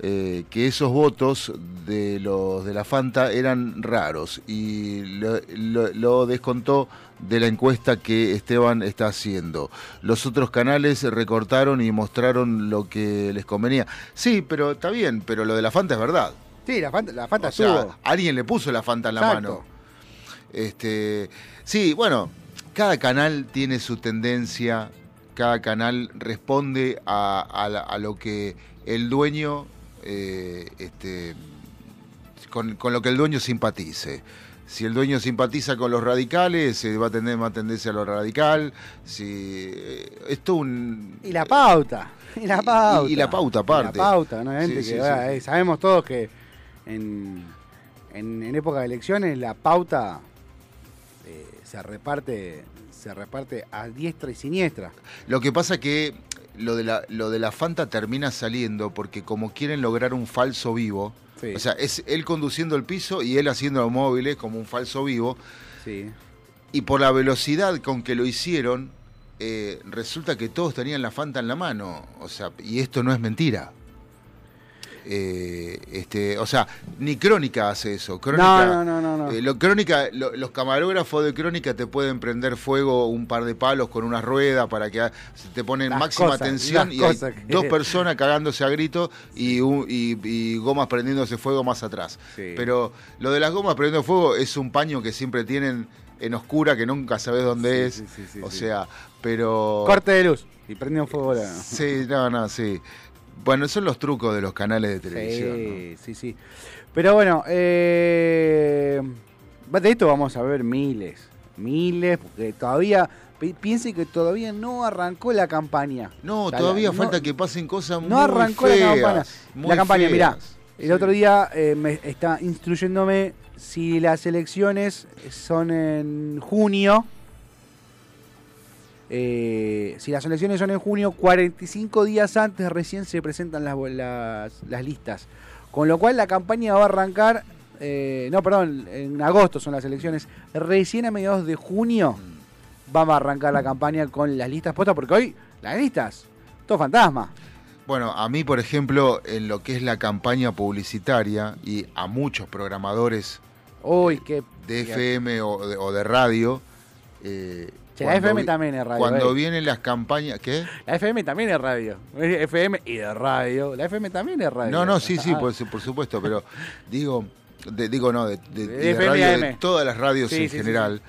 eh, que esos votos de los de la Fanta eran raros y lo, lo- lo descontó de la encuesta que Esteban está haciendo. Los otros canales recortaron y mostraron lo que les convenía. Sí, pero está bien, pero lo de la Fanta es verdad. Sí, la Fanta, la Fanta O sea, estuvo. alguien le puso la Fanta en la Exacto. mano. Este, sí, bueno, cada canal tiene su tendencia, cada canal responde a, a la- a lo que el dueño, eh, este, con, con lo que el dueño simpatice. Si el dueño simpatiza con los radicales, se va a tener más tendencia a lo radical. Si, eh, esto un... Y la pauta. Y la pauta. y la pauta aparte. Y la pauta, ¿no? Gente Sí, que, sí, bueno, sí. eh, sabemos todos que en, en, en época de elecciones la pauta eh, se reparte se reparte a diestra y siniestra. Lo que pasa que lo de la, lo de la Fanta termina saliendo porque como quieren lograr un falso vivo, Sí. o sea, es él conduciendo el piso y él haciendo los móviles como un falso vivo, Sí. y por la velocidad con que lo hicieron, eh, resulta que todos tenían la Fanta en la mano, o sea, y esto no es mentira. Eh, este, o sea, ni Crónica hace eso. Crónica, No, no, no, no, no. eh, lo- crónica, lo- los camarógrafos de Crónica te pueden prender fuego un par de palos con una rueda para que se te ponen Las máxima cosas, tensión y hay que- dos personas cagándose a grito y, un- y- y gomas prendiéndose fuego más atrás. Sí. Pero lo de las gomas prendiendo fuego es un paño que siempre tienen en oscura que nunca sabes dónde Sí, es. sí, o sea, pero... Corte de luz. Y prende un fuego. la- Sí, no, no, sí. Bueno, son los trucos de los canales de televisión. ¿no? Sí, sí, sí. Pero bueno, eh, de esto vamos a ver miles. Miles, porque todavía. pi- Piensen que todavía no arrancó la campaña. No, todavía falta no- que pasen cosas muy No arrancó feas, la campaña. La campaña, feas. mirá. El otro día eh, me está instruyéndome si las elecciones son en junio. Eh, si las elecciones son en junio, 45 días antes recién se presentan las, las, las listas. Con lo cual la campaña va a arrancar, eh, no, perdón, en agosto son las elecciones. Recién a mediados de junio vamos a arrancar la campaña con las listas puestas, porque hoy las listas, todo fantasma. Bueno, a mí, por ejemplo, en lo que es la campaña publicitaria y a muchos programadores qué... de FM o de, o de radio. eh, La FM vi- también es radio, Cuando eh. vienen las campañas. ¿Qué? La FM también es radio. FM y de radio. La FM también es radio. No, no, sí, sí, por, por supuesto, pero digo, de- digo no, de, radio, de todas las radios Sí, en sí, sí, general,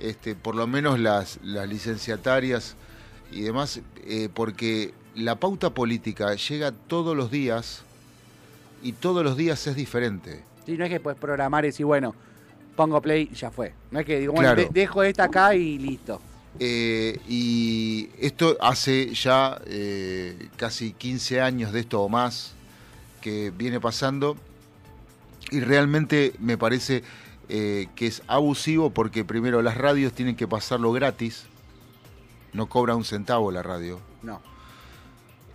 este, por lo menos las, las licenciatarias y demás, eh, porque la pauta política llega todos los días y todos los días es diferente. Sí, no es que puedes programar y decir, bueno, pongo play y ya fue. No es que digo, bueno, Claro. de- dejo esta acá y listo. Eh, y esto hace ya eh, casi 15 años de esto o más que viene pasando y realmente me parece eh, que es abusivo porque primero las radios tienen que pasarlo gratis, no cobra un centavo la radio. No.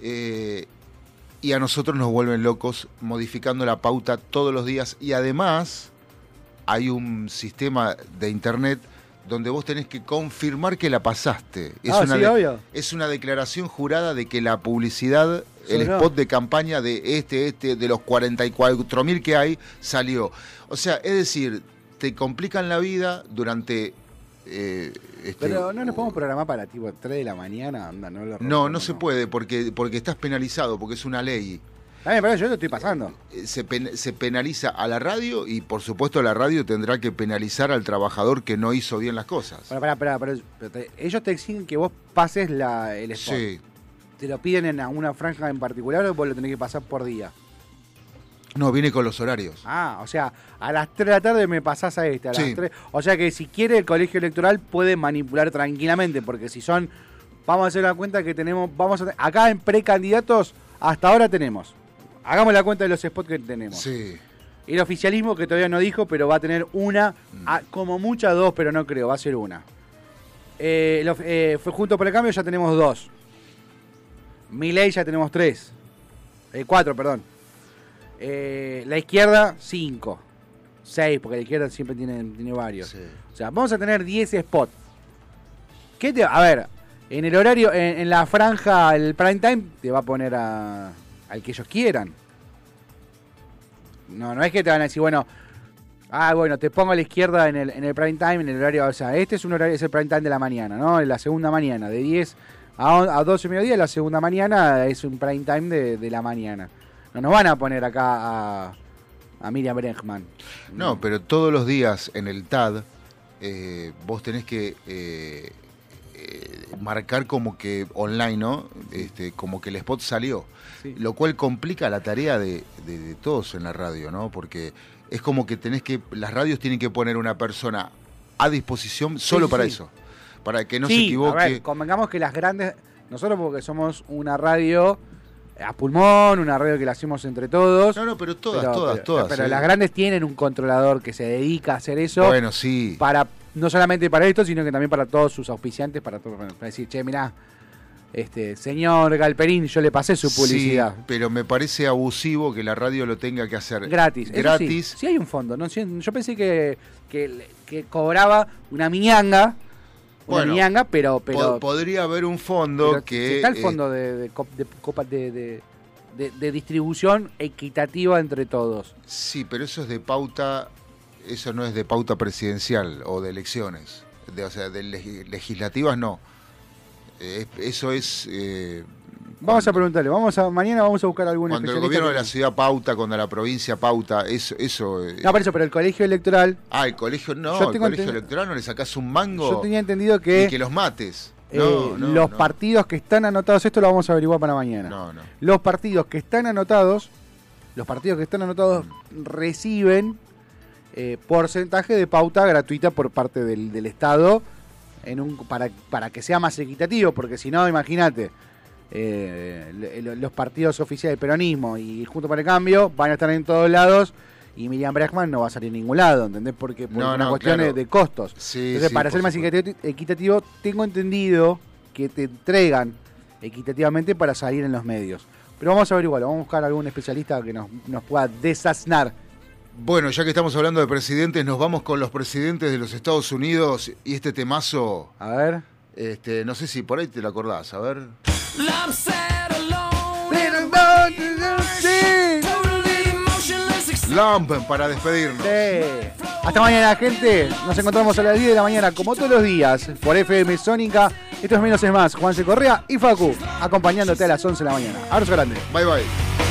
Eh, y a nosotros nos vuelven locos modificando la pauta todos los días y además hay un sistema de internet donde vos tenés que confirmar que la pasaste. Es, Ah, una, sí, obvio. es una declaración jurada de que la publicidad, el spot de campaña de este, este, de los 44 mil que hay, salió. O sea, es decir, te complican la vida durante... eh, este, Pero no nos podemos programar para tipo 3 de la mañana. Anda, no, lo no, no rompemos, se puede porque, porque estás penalizado, porque es una ley. Bien, pero yo lo estoy pasando. Eh, Se, pen- se penaliza a la radio y por supuesto la radio tendrá que penalizar al trabajador que no hizo bien las cosas. Pará, pará, pará, pero- pero te- ellos te exigen que vos pases la, el spot. Sí. ¿Te lo piden en una franja en particular o vos lo tenés que pasar por día? No, viene con los horarios. Ah, o sea, a las 3 de la tarde me pasás a este, a las Sí. 3. O sea que si quiere el colegio electoral puede manipular tranquilamente, porque si son, vamos a hacer la cuenta que tenemos, vamos a, acá en precandidatos, hasta ahora tenemos. Hagamos la cuenta de los spots que tenemos. Sí. El oficialismo que todavía no dijo, pero va a tener una, Mm. a- como muchas dos, pero no creo, va a ser una. Eh, eh, fue junto por el cambio, ya tenemos dos. Milei ya tenemos tres. Eh, cuatro, perdón. Eh, la izquierda, cinco. Seis, porque la izquierda siempre tiene, tiene varios. sí. O sea, vamos a tener 10 spots. ¿Qué te, a ver, en el horario, en, en la franja, el prime time, te va a poner a, al que ellos quieran. No, no es que te van a decir, bueno, ah, bueno, te pongo a la izquierda en el, en el prime time, en el horario, o sea, este es un horario, es el prime time de la mañana, ¿no? En la segunda mañana, de 10 a, a 12 de mediodía, la segunda mañana es un prime time de, de la mañana. No nos van a poner acá a, a Miriam Bregman. No, pero todos los días en el TAD eh, vos tenés que eh, eh, marcar como que online, ¿no? Este, como que el spot salió. Sí. Lo cual complica la tarea de, de- de todos en la radio, ¿no? Porque es como que tenés que, las radios tienen que poner una persona a disposición solo sí, para sí. eso. Para que no se equivoque. A ver, convengamos que las grandes. Nosotros, porque somos una radio a pulmón, una radio que la hacemos entre todos. no, no, pero todas, pero, todas, pero- todas. Pero ¿eh? las grandes tienen un controlador que se dedica a hacer eso. Bueno, sí. para No solamente para esto, sino que también para todos sus auspiciantes, para, todo- para decir, che, mirá, este, señor Galperín, yo le pasé su publicidad. Sí, pero me parece abusivo que la radio lo tenga que hacer Gratis. Gratis. Sí, sí hay un fondo. ¿no? Yo pensé que, que, que cobraba una miñanga. Una Bueno, miñanga, pero. Pero podría haber un fondo que si está el eh, fondo copa- de- de- de- de distribución equitativa entre todos. sí, pero eso es de pauta, eso no es de pauta presidencial o de elecciones, de, o sea, de leg- legislativas no. Eh, eso es eh, Vamos a preguntarle, vamos a, mañana vamos a buscar algún cuando el gobierno de que- la ciudad pauta, cuando la provincia pauta, eso, eso. eh, No, por eso, pero el colegio electoral, ah, el colegio no, el colegio electoral no le sacás un mango yo tenía entendido y que, que los mates. No, no, los no. partidos que están anotados, esto lo vamos a averiguar para mañana. No, no. Los partidos que están anotados, los partidos que están anotados reciben eh, porcentaje de pauta gratuita por parte del, del Estado en un, para, para que sea más equitativo, porque si no, imagínate, eh, los partidos oficiales del peronismo y Junto para el Cambio van a estar en todos lados y Miriam Bregman no va a salir en ningún lado, ¿entendés? Porque por No, una no, cuestión claro. de costos. Sí, Entonces, sí, para ser más equitativo, equitativo, tengo entendido que te entregan equitativamente para salir en los medios. Pero vamos a averiguarlo, vamos a buscar algún especialista que nos, nos pueda desasnar. Bueno, ya que estamos hablando de presidentes, nos vamos con los presidentes de los Estados Unidos y este temazo, A ver. este, no sé si por ahí te lo acordás, a ver. I'm sad alone. Sí. Totally emotionless. except Lamp para despedirnos. Sí. Hasta mañana, gente. Nos encontramos a las 10 de la mañana, como todos los días, por FM Sónica. Esto es Menos es Más. Juanse Correa y Facu, acompañándote a las 11 de la mañana. Abrazo grande. Bye bye.